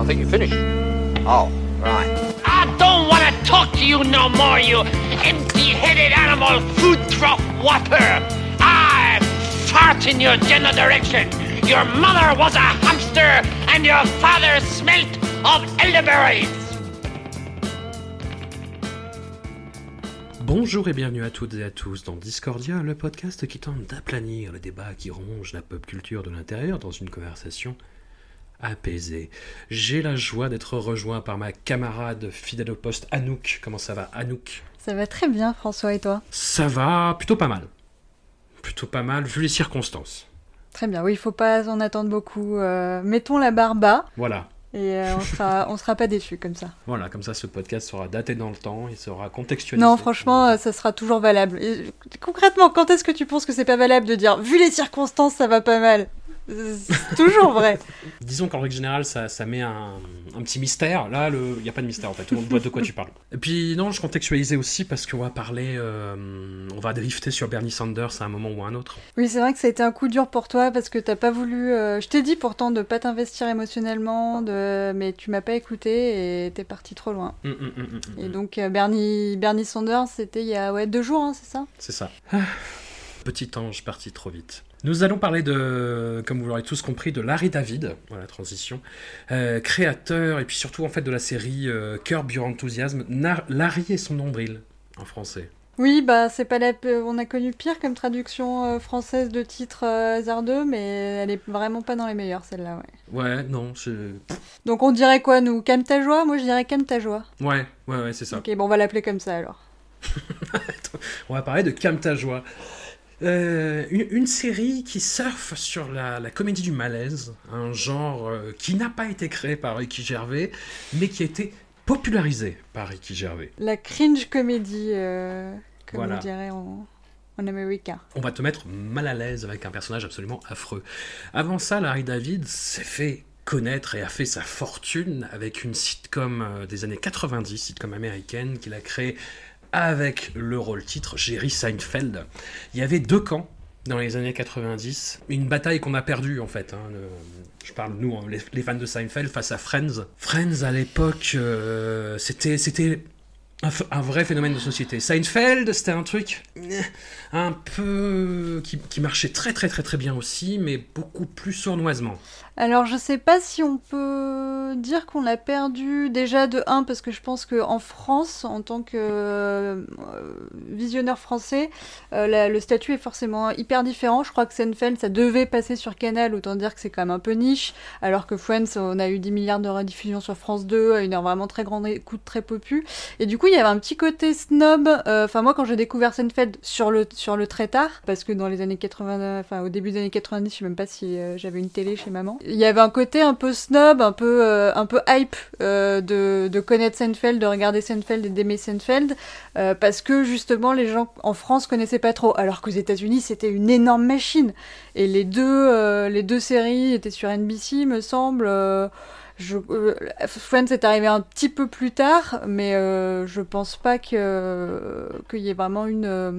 I think you finished. Oh, right. I don't want to talk to you no more, you empty-headed animal food trough whopper. I fart in your general direction. Your mother was a hamster and your father smelt of elderberries. Bonjour et bienvenue à toutes et à tous dans Discordia, le podcast qui tente d'aplanir le débat qui ronge la pop culture de l'intérieur dans une conversation apaisée. J'ai la joie d'être rejoint par ma camarade fidèle au poste Anouk. Comment ça va Anouk? Ça va très bien, François, et toi? Ça va plutôt pas mal. Plutôt pas mal vu les circonstances. Très bien, oui, il faut pas en attendre beaucoup. Euh, mettons la barre bas Voilà. et euh, on sera, on sera pas déçus comme ça. Voilà, comme ça ce podcast sera daté dans le temps, il sera contextualisé. Non, franchement, euh, ça sera toujours valable. Et, concrètement, quand est-ce que tu penses que c'est pas valable de dire, vu les circonstances, ça va pas mal? C'est toujours vrai. Disons qu'en règle générale, ça, ça met un, un petit mystère. Là, il n'y a pas de mystère en fait, tout le monde voit de quoi tu parles. Et puis, non, je contextualisais aussi parce qu'on va parler, euh, on va drifter sur Bernie Sanders à un moment ou à un autre. Oui, c'est vrai que ça a été un coup dur pour toi parce que t'as pas voulu. euh, Je t'ai dit pourtant de pas t'investir émotionnellement, de... mais tu m'as pas écouté et t'es parti trop loin. Hum, hum, hum. Et donc, euh, Bernie, Bernie Sanders, c'était il y a ouais, deux jours, hein, c'est ça? C'est ça. Petit ange parti trop vite. Nous allons parler de, comme vous l'aurez tous compris, de Larry David, voilà, transition, euh, créateur et puis surtout en fait de la série euh, Curb Your Enthusiasm, Nar- Larry et son nombril en français. Oui, bah c'est pas la... on a connu pire comme traduction euh, française de titre euh, hasardeux, mais elle est vraiment pas dans les meilleures celle-là, ouais. Ouais, non, c'est... Donc on dirait quoi nous? Calme ta joie Moi je dirais calme ta joie. Ouais, ouais, ouais, c'est ça. Ok, bon on va l'appeler comme ça alors. On va parler de Calme ta joie. Euh, une, une série qui surfe sur la, la comédie du malaise, un genre euh, qui n'a pas été créé par Ricky Gervais, mais qui a été popularisé par Ricky Gervais. La cringe comédie, euh, comme Voilà. on dirait en, en américain. On va te mettre mal à l'aise avec un personnage absolument affreux. Avant ça, Larry David s'est fait connaître et a fait sa fortune avec une sitcom des années 90, sitcom américaine qu'il a créée avec le rôle titre Jerry Seinfeld. Il y avait deux camps dans les années 90, une bataille qu'on a perdue en fait. hein, je parle nous, hein, les, fans de Seinfeld face à Friends. Friends à l'époque, euh, c'était c'était un vrai phénomène de société. Seinfeld, c'était un truc eh, un peu qui, qui marchait très très très très bien aussi, mais beaucoup plus sournoisement. Alors je sais pas si on peut dire qu'on l'a perdu déjà de 1 parce que je pense qu'en France, en tant que euh, visionneur français, euh, le statut est forcément hyper différent. Je crois que Seinfeld, ça devait passer sur Canal, autant dire que c'est quand même un peu niche, alors que Friends, on a eu 10 milliards de rediffusions sur France 2, à une heure vraiment très grande écoute, très popu. Et du coup, il y avait un petit côté snob. euh, Enfin, moi, quand j'ai découvert Seinfeld sur le, sur le très tard, parce que dans les années 80, enfin, au début des années 90, je sais même pas si j'avais une télé chez maman. Il y avait un côté un peu snob, un peu, euh, un peu hype euh, de, de connaître Seinfeld, de regarder Seinfeld et d'aimer Seinfeld, euh, parce que justement, les gens en France connaissaient pas trop, alors qu'aux États-Unis, c'était une énorme machine. Et les deux, les deux séries étaient sur NBC, me semble. Euh, je, euh, Friends est arrivé un petit peu plus tard, mais euh, je pense pas que qu'il y ait vraiment une euh,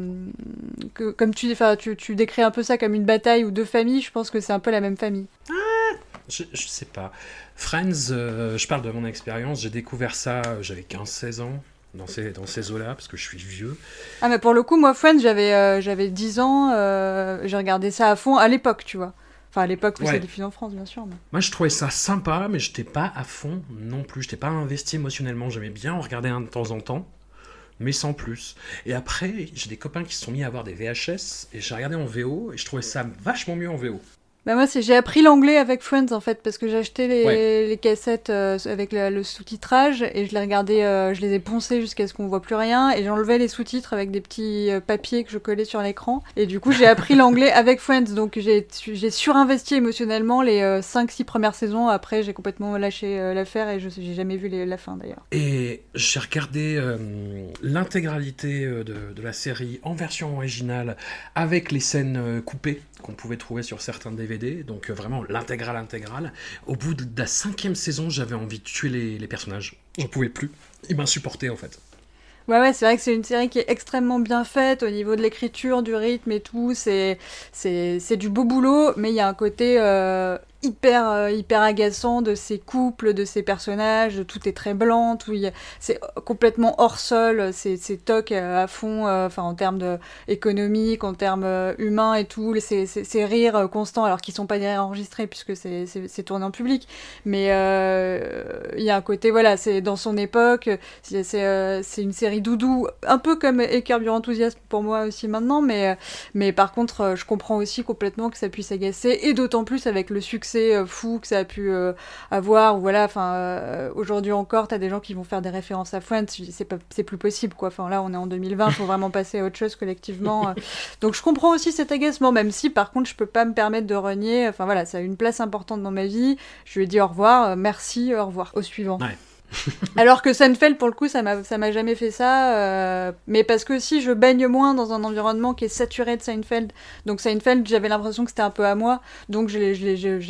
que comme tu, enfin, tu tu décris un peu ça comme une bataille ou deux familles. Je pense que c'est un peu la même famille. Je, je sais pas. Friends, je parle de mon expérience, j'ai découvert ça, j'avais 15-16 ans. Dans ces, dans ces eaux-là, parce que je suis vieux. Ah mais pour le coup, moi Friends, j'avais j'avais 10 ans, j'ai regardé ça à fond à l'époque, tu vois. Enfin à l'époque où Ouais. c'est diffusé en France, bien sûr. mais- Moi, je trouvais ça sympa, mais j'étais pas à fond non plus. J'étais pas investi émotionnellement. J'aimais bien en regarder un de temps en temps, mais sans plus. Et après, j'ai des copains qui se sont mis à avoir des VHS, et j'ai regardé en VO, et je trouvais ça vachement mieux en VO. Bah moi, j'ai appris l'anglais avec Friends en fait parce que j'ai acheté les, Ouais. les cassettes euh, avec le, le sous-titrage et je les regardais, euh, je les ai poncées jusqu'à ce qu'on voit plus rien et j'enlevais les sous-titres avec des petits euh, papiers que je collais sur l'écran et du coup j'ai appris l'anglais avec Friends donc j'ai surinvesti émotionnellement les 5-6 premières saisons. Après j'ai complètement lâché l'affaire et je j'ai jamais vu les- la fin d'ailleurs. Et j'ai regardé l'intégralité de, de la série en version originale avec les scènes coupées qu'on pouvait trouver sur certains DVD, donc euh, vraiment l'intégrale intégrale. Au bout de la cinquième saison, j'avais envie de tuer les, les personnages. J'en pouvais plus. Ils m'insupportaient en fait. Ouais, ouais, c'est vrai que c'est une série qui est extrêmement bien faite au niveau de l'écriture, du rythme et tout. C'est, c'est, c'est du beau boulot, mais il y a un côté euh, hyper, euh, hyper agaçant de ces couples, de ces personnages. Tout est très blanc, tout, y c'est complètement hors sol. C'est, toc à fond, euh, enfin en termes de économique, en termes euh, humains et tout. Ces, ces, rires constants, alors qu'ils sont pas des enregistrés puisque c'est, tourné en public. Mais il y a un côté, voilà, c'est dans son époque. C'est une série doudou, un peu comme Et Carburant Enthousiasme pour moi aussi maintenant, mais, mais par contre, je comprends aussi complètement que ça puisse agacer, et d'autant plus avec le succès euh, fou que ça a pu euh, avoir. Ou voilà, enfin, euh, aujourd'hui encore, t'as des gens qui vont faire des références à dis, c'est pas- c'est plus possible, quoi. Enfin, là, on est en 2020, faut vraiment passer à autre chose collectivement. Donc, je comprends aussi cet agacement, même si, par contre, je peux pas me permettre de renier. Enfin, voilà, ça a une place importante dans ma vie. Je lui ai dit au revoir, merci, au revoir, au suivant. Ouais. Alors que Seinfeld, pour le coup, ça m'a ça m'a jamais fait ça. euh, mais parce que si je baigne moins dans un environnement qui est saturé de Seinfeld. Donc Seinfeld, j'avais l'impression que c'était un peu à moi. Donc j'ai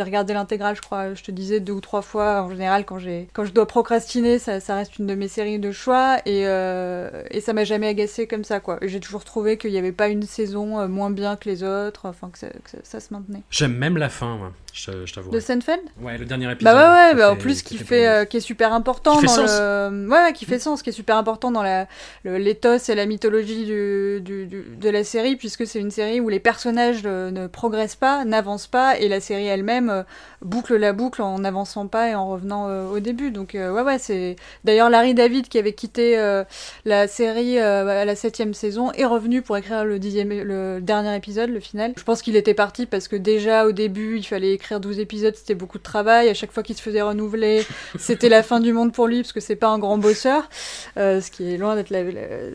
regardé l'intégrale, je crois, je te disais deux ou trois fois. En général, quand, j'ai- quand je dois procrastiner, ça, ça reste une de mes séries de choix. Et, euh, et ça m'a jamais agacé comme ça, quoi. J'ai toujours trouvé qu'il n'y avait pas une saison euh, moins bien que les autres. Enfin, que ça, que ça, ça se maintenait. J'aime même la fin, moi. Je, je t'avoue. De Seinfeld? Ouais, le dernier épisode. Bah ouais, ouais, bah en plus qui fait, euh, qui est super important Qui fait dans sens. le, ouais, ouais, qui fait sens, qui est super important dans la, l'éthos et la mythologie du, du- du- de la série, puisque c'est une série où les personnages euh, ne progressent pas, n'avancent pas, et la série elle-même euh, boucle la boucle en n'avançant pas et en revenant euh, au début. Donc euh, ouais, ouais, c'est d'ailleurs Larry David qui avait quitté euh, la série à la septième saison est revenu pour écrire le dixième, le dernier épisode, le final. Je pense qu'il était parti parce que déjà au début il fallait écrire 12 épisodes, c'était beaucoup de travail. À chaque fois qu'il se faisait renouveler, c'était la fin du monde pour lui parce que c'est pas un grand bosseur, euh, ce qui est loin d'être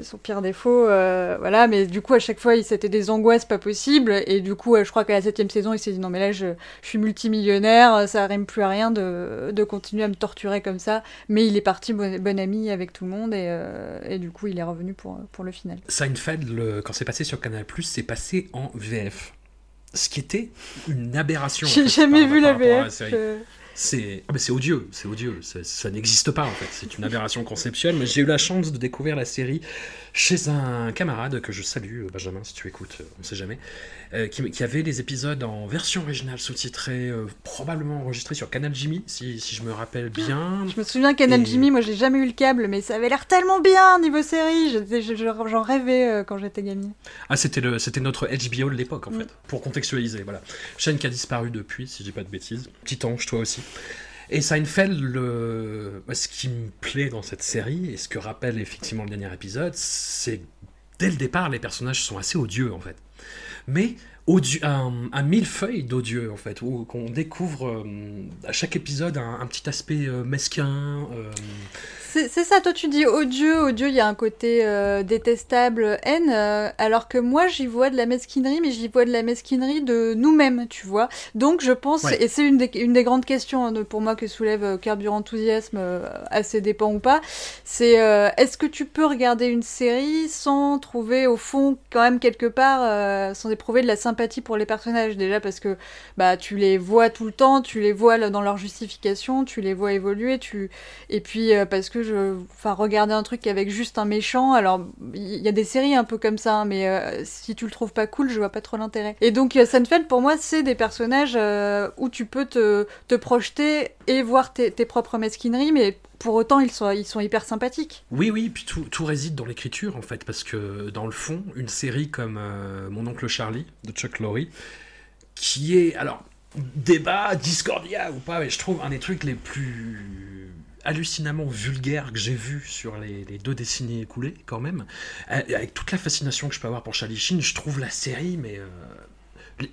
son pire défaut. euh, voilà, mais du coup à chaque fois c'était des angoisses pas possibles et du coup euh, je crois qu'à la septième saison il s'est dit non mais là je, je suis multimillionnaire, ça rime plus à rien de, de continuer à me torturer comme ça. Mais il est parti bon, bon ami avec tout le monde et, euh, et du coup il est revenu pour, pour le final. Seinfeld, le- quand c'est passé sur Canal+, c'est passé en VF. Ce qui était une aberration. en J'ai fait, jamais vu la VF. C'est ah, odieux, c'est odieux, ça n'existe pas en fait, c'est une aberration conceptuelle, mais j'ai eu la chance de découvrir la série chez un camarade que je salue, Benjamin, si tu écoutes, euh, on sait jamais, euh, qui, qui avait les épisodes en version originale sous-titrée, euh, probablement enregistrés sur Canal Jimmy, si, si je me rappelle bien. Je me souviens Canal Et- Jimmy, moi j'ai jamais eu le câble, mais ça avait l'air tellement bien niveau série. Je- je- je- J'en rêvais euh, quand j'étais gamine. Ah, c'était le, c'était notre HBO de l'époque en Mm. fait, pour contextualiser, voilà. Chaîne qui a disparu depuis, si je dis pas de bêtises. Petit ange, toi aussi. Et Seinfeld, bah, ce qui me plaît dans cette série, et ce que rappelle effectivement le dernier épisode, c'est dès le départ, les personnages sont assez odieux en fait. Mais un, un millefeuille d'odieux en fait, où qu'on découvre euh, à chaque épisode un, un petit aspect euh, mesquin. euh, C'est ça, toi tu dis odieux, odieux, il y a un côté détestable, haine, alors que moi j'y vois de la mesquinerie, mais j'y vois de la mesquinerie de nous-mêmes, tu vois. Donc je pense, Ouais. et c'est une des, une des grandes questions hein, de- pour moi que soulève Carburant Enthousiasme, à ses dépens ou pas, c'est est-ce que tu peux regarder une série sans trouver au fond quand même quelque part, sans éprouver de la sympathie pour les personnages déjà parce que bah tu les vois tout le temps, tu les vois dans leur justification, tu les vois évoluer, tu et puis euh, parce que je enfin regarder un truc avec juste un méchant, alors il y a des séries un peu comme ça hein, mais euh, si tu le trouves pas cool, je vois pas trop l'intérêt. Et donc euh, Seinfeld pour moi c'est des personnages où tu peux te, te projeter et voir tes, tes propres mesquineries mais pour autant ils sont ils sont hyper sympathiques. Oui, oui, puis tout, tout réside dans l'écriture en fait, parce que dans le fond, une série comme euh, Mon oncle Charlie de Chuck Lorre, qui est, alors, débat, discordia ou pas, mais je trouve un des trucs les plus hallucinamment vulgaires que j'ai vu sur les, deux décennies écoulées, quand même. Euh, Avec toute la fascination que je peux avoir pour Charlie Sheen, je trouve la série, mais. euh,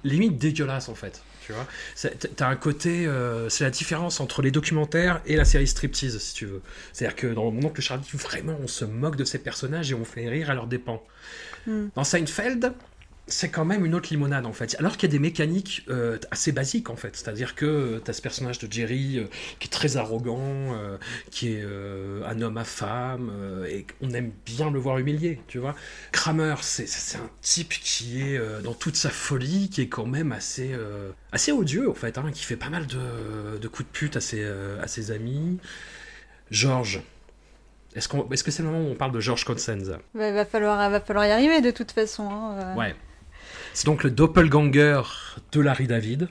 limite dégueulasse en fait. Tu vois, C'est- t'as un côté, euh, c'est la différence entre les documentaires et la série striptease, si tu veux. C'est-à-dire que dans Mon oncle Charlie, vraiment, on se moque de ces personnages et on fait rire à leurs dépens. Hmm. Dans Seinfeld, c'est quand même une autre limonade en fait. Alors qu'il y a des mécaniques euh, assez basiques en fait. C'est-à-dire que tu as ce personnage de Jerry euh, qui est très arrogant, euh, qui est euh, un homme à femme, euh, et on aime bien le voir humilié, tu vois. Kramer, c'est un type qui est euh, dans toute sa folie, qui est quand même assez, euh, assez odieux en fait, hein, qui fait pas mal de, de coups de pute à ses, euh, à ses amis. George. Est-ce qu'on- est-ce que c'est le moment où on parle de George Costanza? Va, va falloir, va falloir y arriver de toute façon. hein, euh. Ouais. C'est donc le doppelganger de Larry David,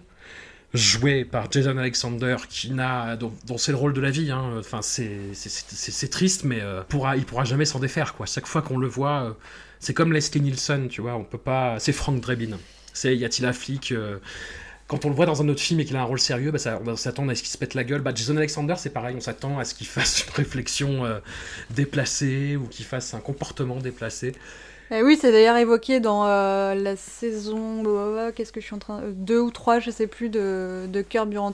joué par Jason Alexander, qui n'a, dont, c'est le rôle de la vie. hein. Enfin, c'est, triste, mais euh, pourra, il pourra jamais s'en défaire. Chaque fois qu'on le voit, euh, c'est comme Leslie Nielsen, tu vois. On peut pas. C'est Frank Drebin. C'est y a-t-il un flic euh, quand on le voit dans un autre film et qu'il a un rôle sérieux, bah, ça- on s'attend à ce qu'il se pète la gueule. Bah, Jason Alexander, c'est pareil, on s'attend à ce qu'il fasse une réflexion euh, déplacée ou qu'il fasse un comportement déplacé. Eh oui, c'est d'ailleurs évoqué dans euh, la saison, euh, qu'est-ce que je suis en train, euh, deux ou trois, je sais plus, de, de Curb Your.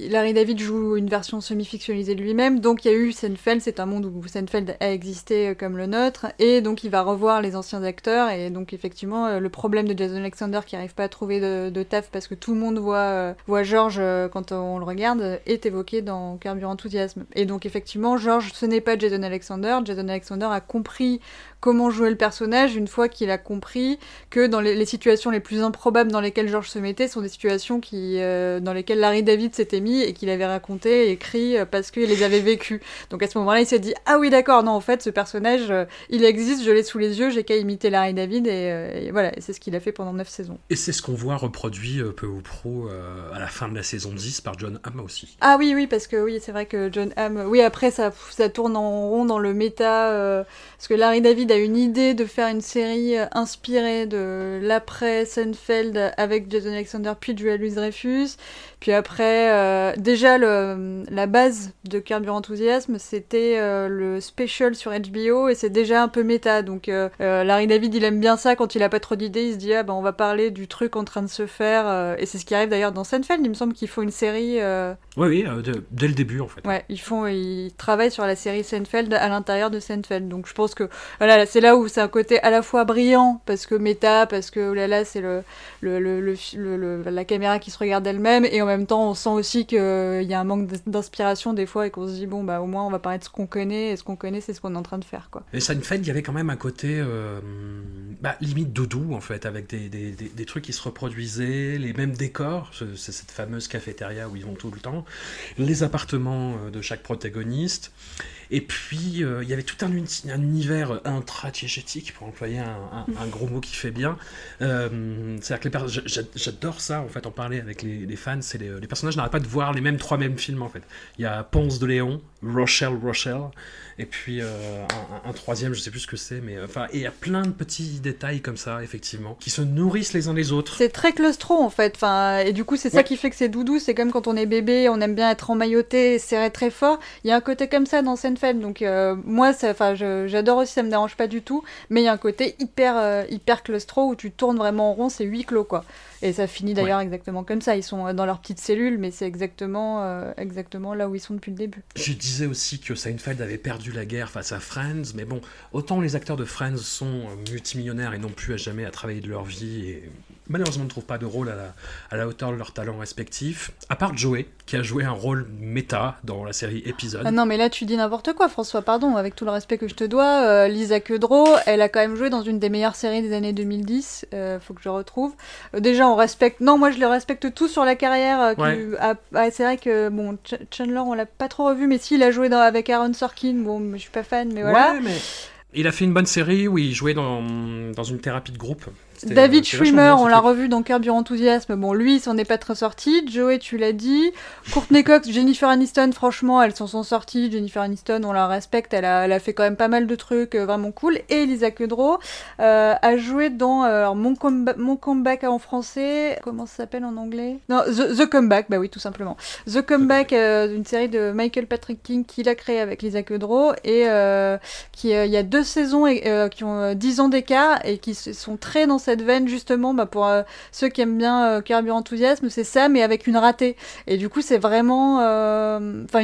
Larry David joue une version semi-fictionnalisée de lui-même, donc il y a eu Seinfeld, c'est un monde où Seinfeld a existé euh, comme le nôtre, et donc il va revoir les anciens acteurs, et donc effectivement, euh, le problème de Jason Alexander qui arrive pas à trouver de, taf parce que tout le monde voit, voit George quand on le regarde, est évoqué dans Curb Your Enthusiasm. Et donc effectivement, George, ce n'est pas Jason Alexander, Jason Alexander a compris comment jouer le personnage une fois qu'il a compris que dans les, les situations les plus improbables dans lesquelles George se mettait sont des situations qui, euh, dans lesquelles Larry David s'était mis et qu'il avait raconté et écrit euh, parce qu'il les avait vécues. Donc à ce moment-là, il s'est dit Ah oui, d'accord, non, en fait, ce personnage, euh, il existe, je l'ai sous les yeux, j'ai qu'à imiter Larry David et, euh, et voilà, et c'est ce qu'il a fait pendant 9 saisons. Et c'est ce qu'on voit reproduit peu ou prou euh, à la fin de la saison 10 par John Hamm aussi. Ah oui, oui, parce que oui, c'est vrai que John Hamm. Oui, après, ça, ça tourne en rond dans le méta. parce que Larry David a une idée de faire une série euh, inspirée de l'après Seinfeld avec Jason Alexander puis Julia Louis-Dreyfus. Puis après, euh, déjà, le, la base de Curb Your Enthusiasm, c'était euh, le special sur HBO et c'est déjà un peu méta. Donc euh, Larry David, il aime bien ça quand il a pas trop d'idées. Il se dit, ah ben on va parler du truc en train de se faire. et c'est ce qui arrive d'ailleurs dans Seinfeld. Il me semble qu'il faut une série. Oui, oui, de- dès le début en fait. Ouais, ils font, ils travaillent sur la série Seinfeld à l'intérieur de Seinfeld. Donc je pense que voilà, c'est là où c'est un côté à la fois brillant parce que méta, parce que oh là là, c'est le, la caméra qui se regarde elle-même, et en même temps, on sent aussi qu'il y a un manque d'inspiration des fois et qu'on se dit bon bah au moins on va parler de ce qu'on connaît et ce qu'on connaît, c'est ce qu'on est en train de faire quoi. Et Seinfeld, il y avait quand même un côté euh, bah, limite doudou en fait, avec des, des, des- des trucs qui se reproduisaient, les mêmes décors, ce- c'est cette fameuse cafétéria où ils vont tout le temps, les appartements euh, de chaque protagoniste, et puis euh, il y avait tout un, uni- un univers intra-diégétique, pour employer un, un- un gros mot qui fait bien. Euh, C'est-à-dire que les j'adore ça en fait, en parler avec les, les fans, c'est les, les personnages n'arrêtent pas de voir les mêmes trois mêmes films en fait. Il y a Ponce de Léon, Rochelle Rochelle, et puis euh, un, troisième, je sais plus ce que c'est, mais euh, enfin, et il y a plein de petits détails comme ça, effectivement, qui se nourrissent les uns les autres. C'est très claustro en fait, enfin, et du coup c'est ça qui fait que c'est doudou, c'est comme quand on est bébé, on aime bien être emmailloté, serré très fort, il y a un côté comme ça dans Seinfeld, donc euh, moi enfin, j'adore aussi, ça me dérange pas du tout, mais il y a un côté hyper, euh, hyper claustro où tu tournes vraiment en rond, c'est huis clos quoi. Et ça finit d'ailleurs exactement comme ça, ils sont euh, dans leur petite cellule, mais c'est exactement, euh, exactement là où ils sont depuis le début. Je disais aussi que Seinfeld avait perdu la guerre face à Friends, mais bon, autant les acteurs de Friends sont euh, multimillionnaires et n'ont plus à jamais à travailler de leur vie et malheureusement ne trouvent pas de rôle à la, à la hauteur de leurs talents respectifs, à part Joey, qui a joué un rôle méta dans la série Épisode. Ah non, mais là, tu dis n'importe quoi, François, pardon, avec tout le respect que je te dois. euh, Lisa Kudrow, elle a quand même joué dans une des meilleures séries des années 2010, euh, faut que je retrouve. Euh, déjà, on respecte. Non, moi, je les respecte tous sur la carrière. euh, Ouais. ah, ah, c'est vrai que, bon, Ch- Chandler, on l'a pas trop revu, mais si, il a joué dans... avec Aaron Sorkin. Bon, je suis pas fan, mais voilà. Ouais, mais il a fait une bonne série où il jouait dans, dans une thérapie de groupe. David Schwimmer, on l'a revu dans Curb Your Enthusiasm. Bon, lui, il s'en est pas très sorti. Joey, tu l'as dit. Courtney Cox, Jennifer Aniston, franchement, elles s'en sont sorties. Jennifer Aniston, on la respecte. Elle a, elle a fait quand même pas mal de trucs euh, vraiment cool. Et Lisa Kudrow euh, a joué dans euh, alors, Mon, Comeback en français. Comment ça s'appelle en anglais? Non, The, The Comeback, bah oui, tout simplement. The Comeback, euh, une série de Michael Patrick King qu'il a créé avec Lisa Kudrow. Et euh, qui, il y a deux saisons et, qui ont euh, 10 ans d'écart et qui sont très dans cette justement bah, pour euh, ceux qui aiment bien euh, Carburant Enthousiasme, c'est ça, mais avec une ratée. Et du coup, c'est vraiment, euh, enfin,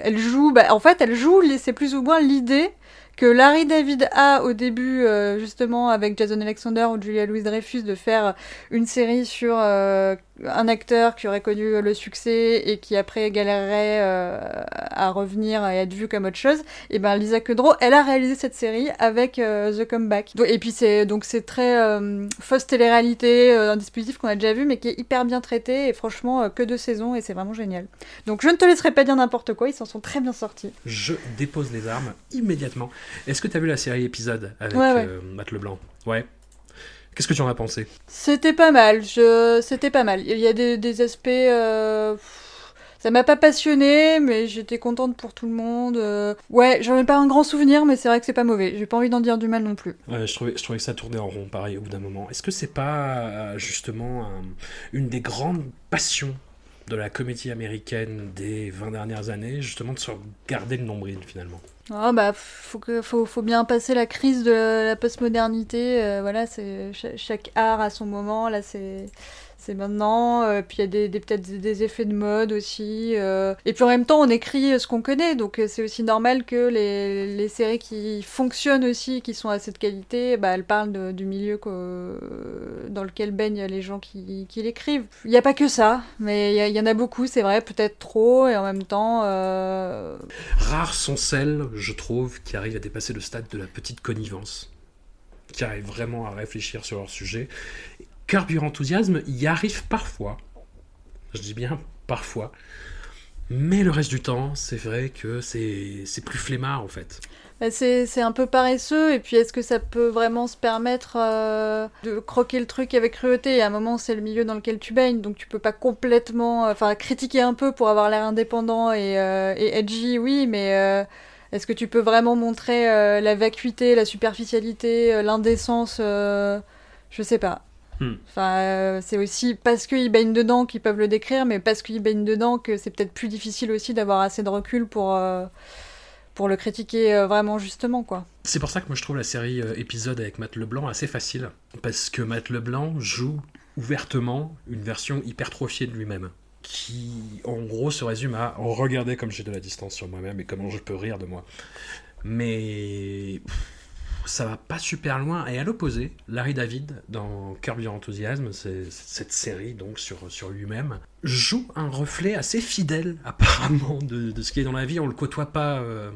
elle joue, bah, en fait, elle joue, c'est plus ou moins l'idée que Larry David a au début, justement, avec Jason Alexander ou Julia Louis-Dreyfus, de faire une série sur un acteur qui aurait connu le succès et qui après galérerait euh, à revenir et être vu comme autre chose. Et ben Lisa Kudrow, elle a réalisé cette série avec The Comeback. Et puis c'est donc c'est très fausse télé-réalité, un dispositif qu'on a déjà vu, mais qui est hyper bien traité et franchement que deux saisons et c'est vraiment génial. Donc je ne te laisserai pas dire n'importe quoi, ils s'en sont très bien sortis. Je dépose les armes immédiatement. Est-ce que tu as vu la série épisode avec euh, Matt Leblanc? Ouais. Qu'est-ce que tu en as pensé? C'était pas mal. Je... C'était pas mal. Il y a des, aspects. Euh, ça m'a pas passionné, mais j'étais contente pour tout le monde. Euh. Ouais, j'en ai pas un grand souvenir, mais c'est vrai que c'est pas mauvais. J'ai pas envie d'en dire du mal non plus. Ouais, je trouvais, je trouvais que ça tournait en rond, pareil, au bout d'un moment. Est-ce que c'est pas justement une des grandes passions de la comédie américaine des 20 dernières années, justement de se garder le nombril finalement? Oh bah faut que faut, faut bien passer la crise de la postmodernité. Euh, voilà, c'est chaque art a son moment. Là, c'est c'est maintenant. Euh, puis il y a des, peut-être des effets de mode aussi. Euh. et puis en même temps, on écrit ce qu'on connaît, donc euh, c'est aussi normal que les, les, séries qui fonctionnent aussi, qui sont à cette qualité, bah, elles parlent du milieu dans lequel baignent les gens qui, qui l'écrivent. Il n'y a pas que ça, mais il y, en a beaucoup, c'est vrai, peut-être trop, et en même temps... Rares sont celles, je trouve, qui arrivent à dépasser le stade de la petite connivence qui arrivent vraiment à réfléchir sur leur sujet carburant enthousiasme y arrive parfois. Je dis bien parfois. Mais le reste du temps, c'est vrai que c'est plus flemmard en fait. Bah, c'est un peu paresseux, et puis est-ce que ça peut vraiment se permettre euh, de croquer le truc avec cruauté? Et à un moment, c'est le milieu dans lequel tu baignes, donc tu peux pas complètement. Enfin, critiquer un peu pour avoir l'air indépendant et, euh, et, edgy, oui, mais. Euh, est-ce que tu peux vraiment montrer la vacuité, la superficialité, l'indécence Je sais pas. Hmm. Enfin, euh, c'est aussi parce qu'ils baignent dedans qu'ils peuvent le décrire, mais parce qu'ils baignent dedans que c'est peut-être plus difficile aussi d'avoir assez de recul pour, euh, pour le critiquer euh, vraiment justement, quoi. C'est pour ça que moi je trouve la série épisode avec Matt Leblanc assez facile, parce que Matt Leblanc joue ouvertement une version hypertrophiée de lui-même qui en gros se résume à regarder comme j'ai de la distance sur moi-même et comment je peux rire de moi. Mais ça va pas super loin. Et à l'opposé, Larry David, dans Curb Your Enthusiasm, cette série donc sur, sur lui-même, joue un reflet assez fidèle apparemment de, de, ce qui est dans la vie. On le côtoie pas euh,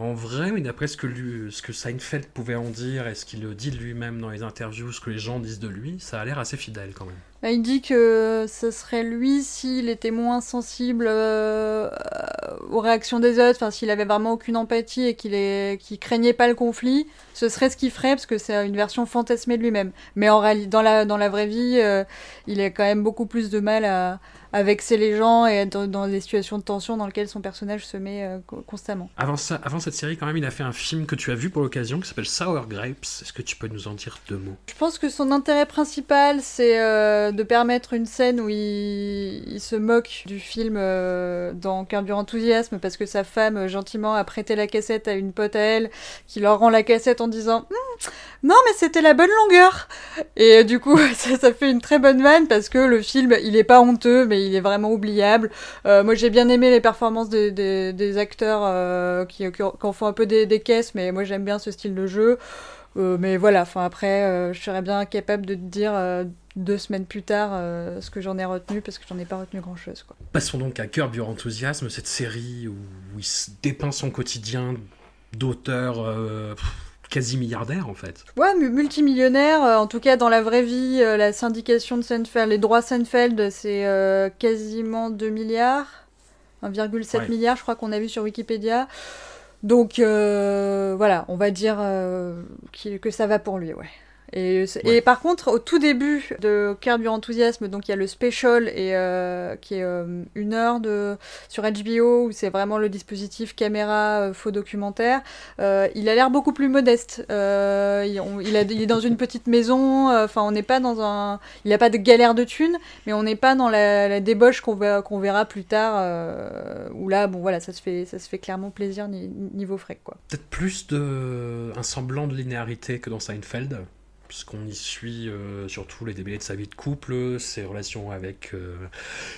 en vrai, mais d'après ce que, ce que Seinfeld pouvait en dire et ce qu'il dit lui-même dans les interviews, ce que les gens disent de lui, ça a l'air assez fidèle quand même. Bah, il dit que ce serait lui s'il était moins sensible euh, aux réactions des autres, s'il avait vraiment aucune empathie et qu'il est... craignait pas le conflit, ce serait ce qu'il ferait parce que c'est une version fantasmée de lui-même. Mais en réalité, dans la, dans la vraie vie, euh, il a quand même beaucoup plus de mal à, à vexer les gens et être dans, des situations de tension dans lesquelles son personnage se met euh, constamment. Avant, ça, avant cette série, quand même, il a fait un film que tu as vu pour l'occasion qui s'appelle Sour Grapes. Est-ce que tu peux nous en dire deux mots? Je pense que son intérêt principal, c'est euh, de permettre une scène où il, se moque du film euh, dans Carburant Enthousiasme parce que sa femme, gentiment, a prêté la cassette à une pote à elle qui leur rend la cassette en disant hum, Non, mais c'était la bonne longueur Et du coup, ça, ça fait une très bonne vanne parce que le film, il est pas honteux, mais il est vraiment oubliable. Euh, moi, j'ai bien aimé les performances des, acteurs euh, qui, en font un peu des, caisses, mais moi, j'aime bien ce style de jeu. Euh, mais voilà, enfin après, je serais bien capable de te dire deux semaines plus tard ce que j'en ai retenu parce que j'en ai pas retenu grand chose. Passons donc à Curb Your Enthusiasme, cette série où, il dépeint son quotidien d'auteur quasi milliardaire en fait. Ouais, multimillionnaire. Euh, en tout cas, dans la vraie vie, euh, la syndication de Seinfeld, les droits Seinfeld, c'est euh, quasiment 2 milliards. 1,7 milliard, je crois qu'on a vu sur Wikipédia. Donc voilà, on va dire que ça va pour lui, ouais. Et, par contre, au tout début de Curb Your Enthusiasm, donc il y a le special et euh, qui est euh, une heure de sur HBO où c'est vraiment le dispositif caméra euh, faux documentaire. il a l'air beaucoup plus modeste. Il, il, est dans une petite maison. Enfin, on n'est pas dans un. Il n'a pas de galère de thunes, mais on n'est pas dans la, débauche qu'on verra, qu'on verra plus tard. où là, bon voilà, ça se fait, ça se fait clairement plaisir niveau frais quoi. Peut-être plus de un semblant de linéarité que dans Seinfeld puisqu'on y suit euh, surtout les débuts de sa vie de couple, ses relations avec euh,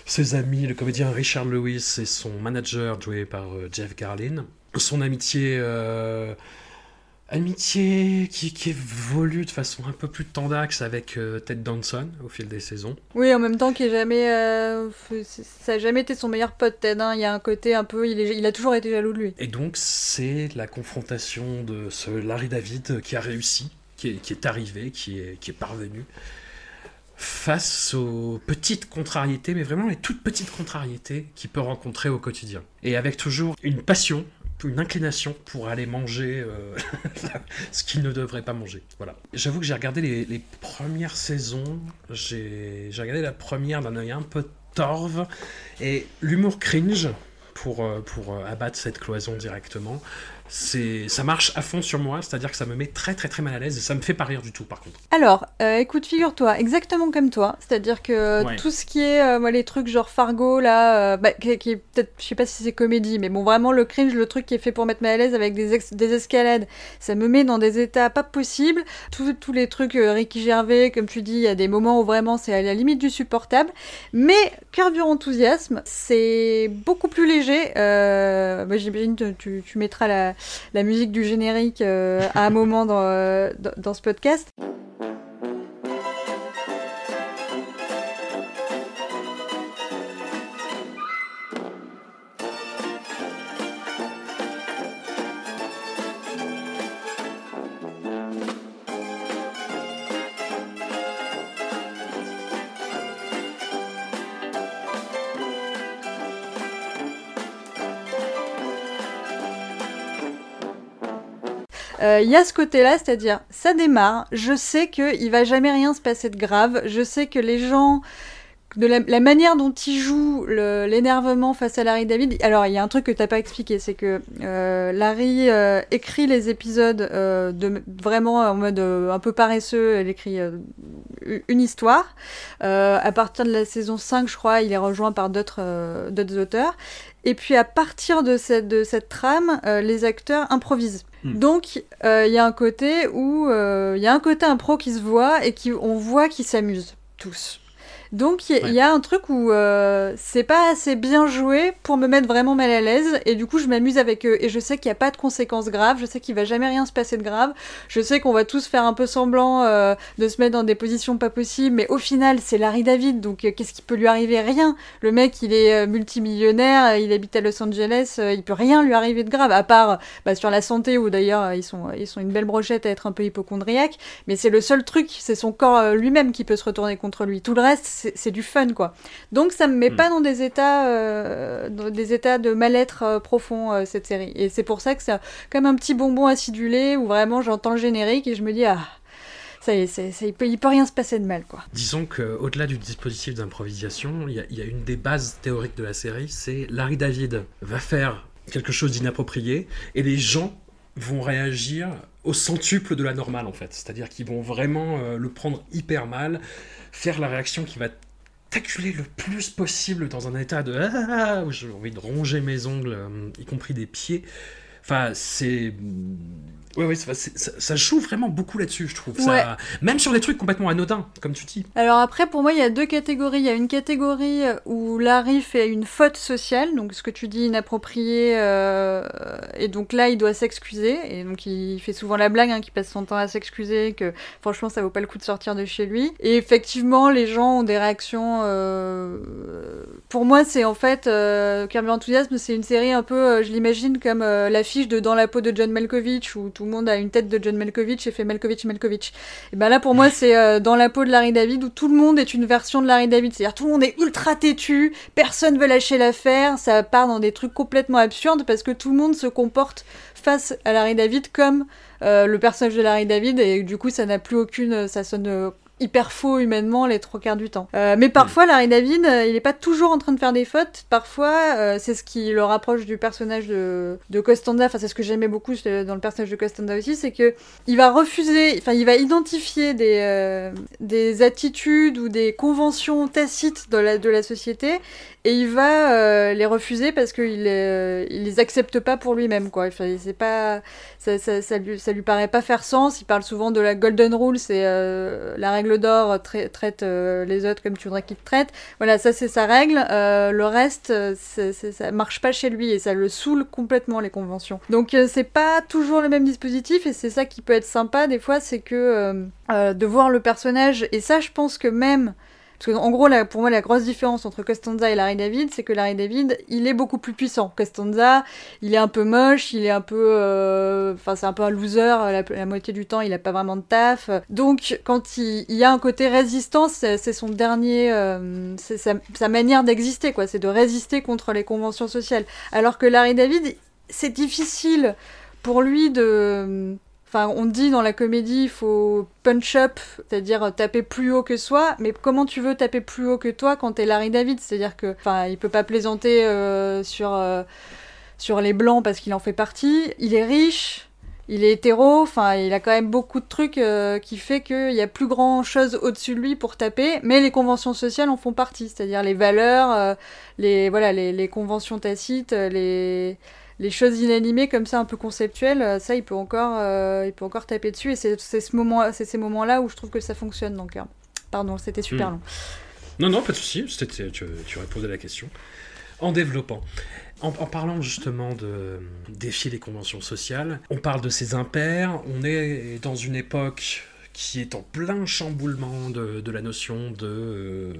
ses amis, le comédien Richard Lewis et son manager joué par euh, Jeff Garlin. Son amitié, amitié qui, qui évolue de façon un peu plus tendax avec euh, Ted Danson au fil des saisons. Oui, en même temps, qui est jamais, euh, ça a jamais été son meilleur pote, Ted. hein. Il y a un côté un peu, il, est, il a toujours été jaloux de lui. Et donc c'est la confrontation de ce Larry David qui a réussi, qui est, arrivé, qui est, parvenu, face aux petites contrariétés, mais vraiment les toutes petites contrariétés qu'il peut rencontrer au quotidien. Et avec toujours une passion, une inclination pour aller manger euh, ce qu'il ne devrait pas manger. Voilà. J'avoue que j'ai regardé les, premières saisons, j'ai regardé la première d'un œil un peu torve, et l'humour cringe, pour, euh, euh, abattre cette cloison directement, c'est ça marche à fond sur moi, c'est-à-dire que ça me met très très très mal à l'aise et ça me fait pas rire du tout par contre. Alors, euh, écoute, figure-toi, exactement comme toi, c'est-à-dire que Ouais. tout ce qui est, euh, moi, les trucs genre Fargo, là, euh, bah, qui, peut-être, je sais pas si c'est comédie, mais bon, vraiment le cringe, le truc qui est fait pour mettre mal à l'aise avec des, ex- des escalades, ça me met dans des états pas possibles. Tous- tous les trucs euh, Ricky Gervais, comme tu dis, il y a des moments où vraiment c'est à la limite du supportable. Mais Curb Your Enthusiasm, c'est beaucoup plus léger. Euh, bah, J'imagine que tu, tu mettras la, la musique du générique euh, à un moment dans, euh, ce podcast. Il y a ce côté-là, c'est-à-dire, ça démarre, je sais qu'il va jamais rien se passer de grave, je sais que les gens, de la, manière dont ils jouent le- l'énervement face à Larry David, alors il y a un truc que t'as pas expliqué, c'est que euh, Larry euh, écrit les épisodes euh, de, vraiment en mode euh, un peu paresseux, elle écrit euh, une histoire. Euh, à partir de la saison 5, je crois, il est rejoint par d'autres euh, auteurs. Et puis à partir de cette, trame, euh, les acteurs improvisent. Hmm. Donc euh, il y a un côté où euh, il y a un côté impro qui se voit et qui on voit qu'ils s'amusent tous. Donc il y, a- il y a un truc où euh, c'est pas assez bien joué pour me mettre vraiment mal à l'aise. Et du coup je m'amuse avec eux. Et je sais qu'il n'y a pas de conséquences graves, je sais qu'il va jamais rien se passer de grave, je sais qu'on va tous faire un peu semblant euh, de se mettre dans des positions pas possibles. Mais au final c'est Larry David. Donc euh, qu'est-ce qui peut lui arriver? Rien. Le mec il est euh, multimillionnaire, il habite à Los Angeles, il peut rien lui arriver de grave. À part bah, sur la santé où d'ailleurs ils sont ils sont une belle brochette à être un peu hypochondriaques. Mais c'est le seul truc, c'est son corps lui-même qui peut se retourner contre lui. Tout le reste, c'est du fun, quoi. Donc ça me met Mm. pas dans des états, euh, dans des états de mal-être euh, profond euh, cette série. Et c'est pour ça que c'est comme un petit bonbon acidulé où vraiment j'entends le générique et je me dis ah. Ça y est, c'est- il, peut, il peut rien se passer de mal, quoi. Disons qu'au-delà du dispositif d'improvisation, il y, y a une des bases théoriques de la série, c'est Larry David va faire quelque chose d'inapproprié et les gens vont réagir au centuple de la normale en fait. C'est-à-dire qu'ils vont vraiment euh, le prendre hyper mal, faire la réaction qui va t'acculer le plus possible dans un état de ah, j'ai envie de ronger mes ongles, euh, y compris des pieds. Enfin, c'est. Ouais, ouais, ça, ça joue vraiment beaucoup là-dessus, je trouve. Ouais. Ça... Même sur des trucs complètement anodins, comme tu dis. Alors après, pour moi, il y a deux catégories. Il y a une catégorie où Larry fait une faute sociale, donc ce que tu dis inapproprié, euh, et donc là, il doit s'excuser. Et donc il fait souvent la blague, hein, qu'il passe son temps à s'excuser, que franchement, ça vaut pas le coup de sortir de chez lui. Et effectivement, les gens ont des réactions. euh, Pour moi, c'est en fait euh, Enthusiasm, c'est une série un peu, euh, je l'imagine comme euh, l'affiche de Dans la peau de John Malkovich, où tout le monde a une tête de John Malkovich et fait Malkovich Malkovich. Et ben là, pour moi, c'est euh, dans la peau de Larry David où tout le monde est une version de Larry David. C'est-à-dire tout le monde est ultra têtu, personne veut lâcher l'affaire, ça part dans des trucs complètement absurdes parce que tout le monde se comporte face à Larry David comme euh, le personnage de Larry David et du coup, ça n'a plus aucune, ça sonne euh, hyper faux humainement les trois quarts du temps. Euh, mais parfois, Larry David, euh, il est pas toujours en train de faire des fautes. Parfois, euh, c'est ce qui le rapproche du personnage de, de Costanza. Enfin, c'est ce que j'aimais beaucoup dans le personnage de Costanza aussi, c'est que il va refuser, enfin, il va identifier des, des attitudes ou des conventions tacites de la, de la société et il va euh, les refuser parce qu'il euh, il les accepte pas pour lui-même quoi. C'est pas ça, ça, ça, lui, lui paraît pas faire sens. Il parle souvent de la golden rule, c'est euh, la règle d'or tra traite euh, les autres comme tu voudrais qu'ils te traitent. Voilà, ça c'est sa règle. Euh, le reste, euh, ça marche pas chez lui et ça le saoule complètement les conventions. Donc euh, c'est pas toujours le même dispositif et c'est ça qui peut être sympa des fois, c'est que euh, euh, de voir le personnage et ça je pense que même parce que, en gros, pour moi, la grosse différence entre Costanza et Larry David, c'est que Larry David, il est beaucoup plus puissant. Costanza, il est un peu moche, il est un peu. euh, Enfin, c'est un peu un loser. La, moitié du temps, il a pas vraiment de taf. Donc, quand il, y a un côté résistance, c'est c'est son dernier. euh, c'est sa, sa manière d'exister, quoi. C'est de résister contre les conventions sociales. Alors que Larry David, c'est difficile pour lui de. Enfin, on dit dans la comédie, il faut punch up, c'est-à-dire taper plus haut que soi, mais comment tu veux taper plus haut que toi quand t'es Larry David? C'est-à-dire que, enfin, il peut pas plaisanter euh, sur, euh, sur les blancs parce qu'il en fait partie, il est riche, il est hétéro, enfin, il a quand même beaucoup de trucs euh, qui fait qu'il y a plus grand chose au-dessus de lui pour taper, mais les conventions sociales en font partie, c'est-à-dire les valeurs, les, voilà, les, conventions tacites, les les choses inanimées comme ça un peu conceptuelles euh, ça il peut encore euh, il peut encore taper dessus et c'est c'est ce moment c'est ces moments là où je trouve que ça fonctionne donc euh, pardon c'était super Mm. long Non, non, pas de souci. c'était- Tu, tu réponds à la question. En développant. En, en parlant justement de défier les conventions sociales, on parle de ces impairs. On est dans une époque qui est en plein chamboulement de, la notion de, euh,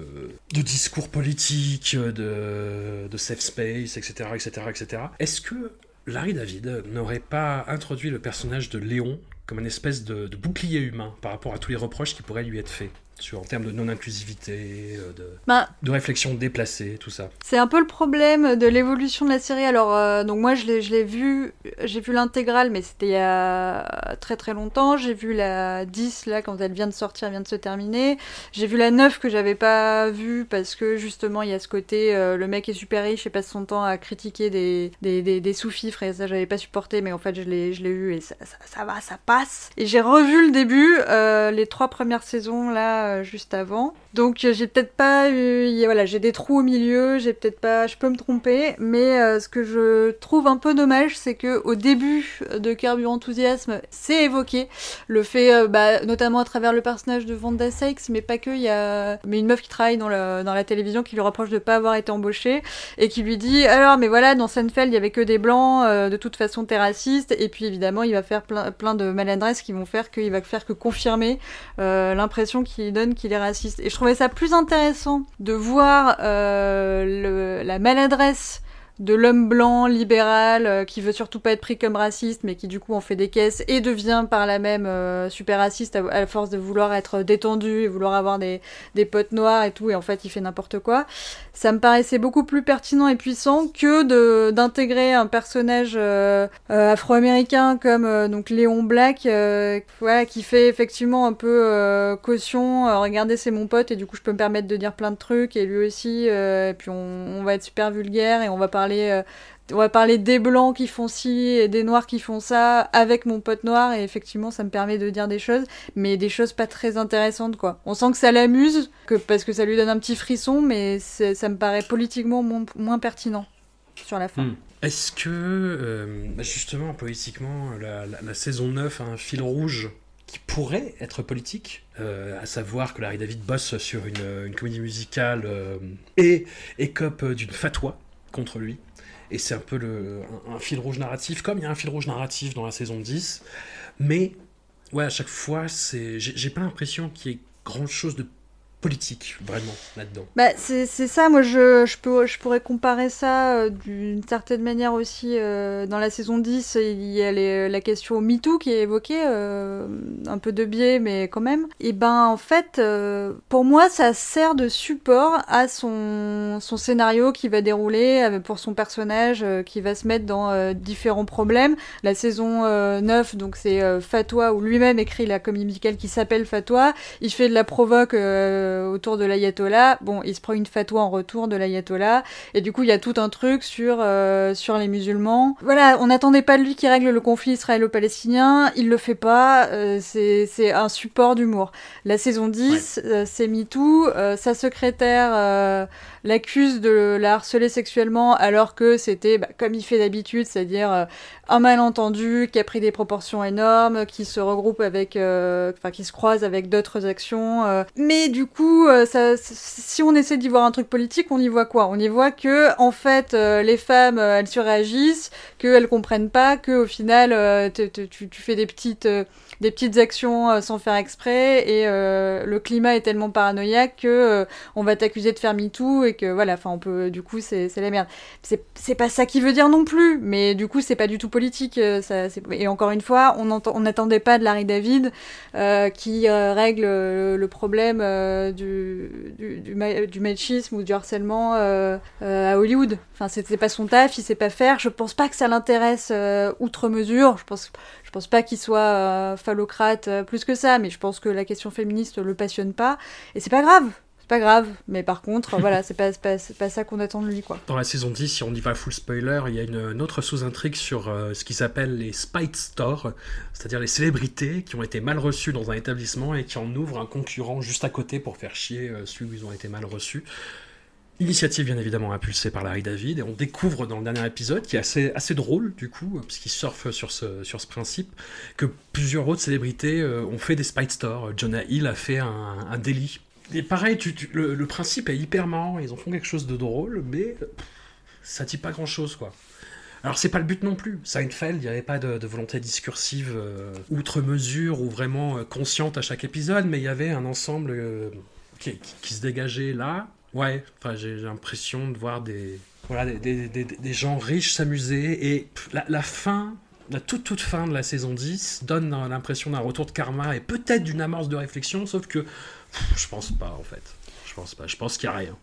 de discours politique, de, safe space, etc. etc., etc. Est-ce que Larry David n'aurait pas introduit le personnage de Léon comme une espèce de bouclier humain par rapport à tous les reproches qui pourraient lui être faits? Sur, en termes de non-inclusivité, euh, de, bah de réflexion déplacée, tout ça. c'est un peu le problème de l'évolution de la série. Alors euh, donc moi je l'ai vu j'ai vu l'intégrale mais c'était il y a très très longtemps. J'ai vu la 10 là quand elle vient de sortir elle vient de se terminer. J'ai vu la 9 que j'avais pas vue parce que justement il y a ce côté euh, le mec est super riche et passe son temps à critiquer des, des, des, des sous-fifres et ça j'avais pas supporté mais en fait je l'ai je l'ai vu et ça, ça, ça va ça passe. Et j'ai revu le début euh, les trois premières saisons là euh, juste avant. Donc euh, j'ai peut-être pas eu voilà j'ai des trous au milieu j'ai peut-être pas je peux me tromper mais euh, ce que je trouve un peu dommage c'est que au début de Curb Your Enthusiasm c'est évoqué le fait bah, notamment à travers le personnage de Vanda Sykes mais pas que il y a mais une meuf qui travaille dans, le, dans la télévision qui lui reproche de pas avoir été embauchée et qui lui dit alors mais voilà dans Seinfeld il y avait que des blancs de toute façon t'es raciste et puis évidemment il va faire plein, plein de maladresses qui vont faire qu'il va faire que confirmer l'impression qu'il qu'il est raciste. Et je trouvais ça plus intéressant de voir euh, le- la maladresse de l'homme blanc libéral euh, qui veut surtout pas être pris comme raciste mais qui du coup en fait des caisses et devient par la même euh, super raciste à, force de vouloir être détendu et vouloir avoir des, des potes noirs et tout et en fait il fait n'importe quoi. Ça me paraissait beaucoup plus pertinent et puissant que d'intégrer un personnage euh, afro-américain comme donc Léon Black voilà qui fait effectivement un peu caution regardez c'est mon pote et du coup je peux me permettre de dire plein de trucs et lui aussi et puis on, on va être super vulgaire et on va parler euh, on va parler des blancs qui font ci et des noirs qui font ça avec mon pote noir et effectivement ça me permet de dire des choses mais des choses pas très intéressantes quoi. On sent que ça l'amuse que parce que ça lui donne un petit frisson mais ça me paraît politiquement moins, pertinent sur la fin. Hmm. Est-ce que, euh, bah, justement, politiquement, la, saison 9 a un fil rouge qui pourrait être politique, euh, à savoir que Larry David bosse sur une, une comédie musicale euh, et écope d'une fatwa? Contre lui. Et c'est un peu un, fil rouge narratif, comme il y a un fil rouge narratif dans la saison 10. Mais, ouais, à chaque fois, j'ai pas l'impression qu'il y ait grand chose de politique, vraiment, là-dedans. Bah, c'est ça, moi je, je, peux, je pourrais comparer ça euh, d'une certaine manière aussi. euh, dans la saison 10, il y a la question MeToo qui est évoquée, euh, un peu de biais, mais quand même. Et ben en fait, pour moi, ça sert de support à son, son scénario qui va dérouler pour son personnage qui va se mettre dans différents problèmes. La saison euh, 9, donc c'est Fatwa, où lui-même écrit la comédie musicale qui s'appelle Fatwa. Il fait de la provoque autour de l'ayatollah. Bon, il se prend une fatwa en retour de l'ayatollah. Et du coup, il y a tout un truc sur, euh, sur les musulmans. Voilà, on n'attendait pas de lui qui règle le conflit israélo-palestinien. Il le fait pas. euh, c'est un support d'humour. La saison 10, euh, c'est MeToo. Euh, sa secrétaire euh, l'accuse de la harceler sexuellement alors que c'était bah, comme il fait d'habitude, c'est-à-dire euh, un malentendu qui a pris des proportions énormes, qui se regroupe avec, euh, enfin qui se croise avec d'autres actions. euh. Mais du coup, ça, si on essaie d'y voir un truc politique, on y voit quoi? On y voit que en fait, les femmes, elles surréagissent, qu'elles comprennent pas, que au final, tu, tu fais des petites des petites actions euh, sans faire exprès et euh, le climat est tellement paranoïaque que euh, on va t'accuser de faire MeToo et que voilà, enfin on peut du coup c'est la merde. C'est pas ça qui veut dire non plus, mais du coup c'est pas du tout politique. ça, et encore une fois, on n'attendait pas de Larry David qui règle le, problème du, du, du, ma- du machisme ou du harcèlement à Hollywood. Enfin c'était pas son taf, il sait pas faire. Je pense pas que ça l'intéresse outre mesure. Je pense pense pas qu'il soit euh, phallocrate euh, plus que ça, mais je pense que la question féministe le passionne pas. Et c'est pas grave, c'est pas grave. Mais par contre, voilà, c'est pas, c'est pas, c'est pas ça qu'on attend de lui, quoi. Dans la saison 10, si on y va full spoiler, il y a une, une autre sous-intrigue sur euh, ce qu'ils appellent les Spite Stores, c'est-à-dire les célébrités qui ont été mal reçues dans un établissement et qui en ouvrent un concurrent juste à côté pour faire chier euh, celui où ils ont été mal reçus. Initiative bien évidemment impulsée par Larry David, et on découvre dans le dernier épisode, qui est assez, assez drôle du coup, puisqu'il surfe sur ce, sur ce principe, que plusieurs autres célébrités euh, ont fait des Spite Stores. Jonah Hill a fait un, délit. Et pareil, le, principe est hyper marrant, ils en font quelque chose de drôle, mais pff, ça dit pas grand chose quoi. Alors c'est pas le but non plus. Seinfeld, il n'y avait pas de, volonté discursive euh, outre mesure ou vraiment euh, consciente à chaque épisode, mais il y avait un ensemble euh, qui se dégageait là. Ouais, enfin j'ai l'impression de voir des, voilà, des, des- gens riches s'amuser et la, la fin, la toute toute fin de la saison 10 donne l'impression d'un retour de karma et peut-être d'une amorce de réflexion, sauf que pff, je pense pas en fait. Je pense pas, je pense qu'il y a rien.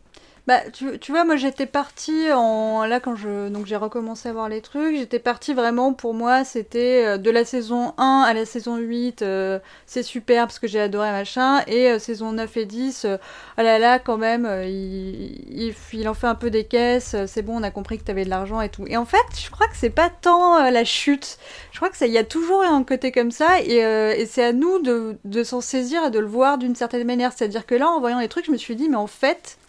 Bah, tu, tu vois, moi j'étais partie en. Là, quand je. Donc j'ai recommencé à voir les trucs, j'étais partie vraiment pour moi, c'était euh, de la saison 1 à la saison 8, euh, c'est super parce que j'ai adoré machin, et euh, saison 9 et 10, euh, oh là là, quand même, il, il, en fait un peu des caisses, c'est bon, on a compris que t'avais de l'argent et tout. Et en fait, je crois que c'est pas tant la chute, je crois que ça, il y a toujours un côté comme ça, et, et c'est à nous de, de s'en saisir et de le voir d'une certaine manière. C'est-à-dire que là, en voyant les trucs, je me suis dit, mais en fait.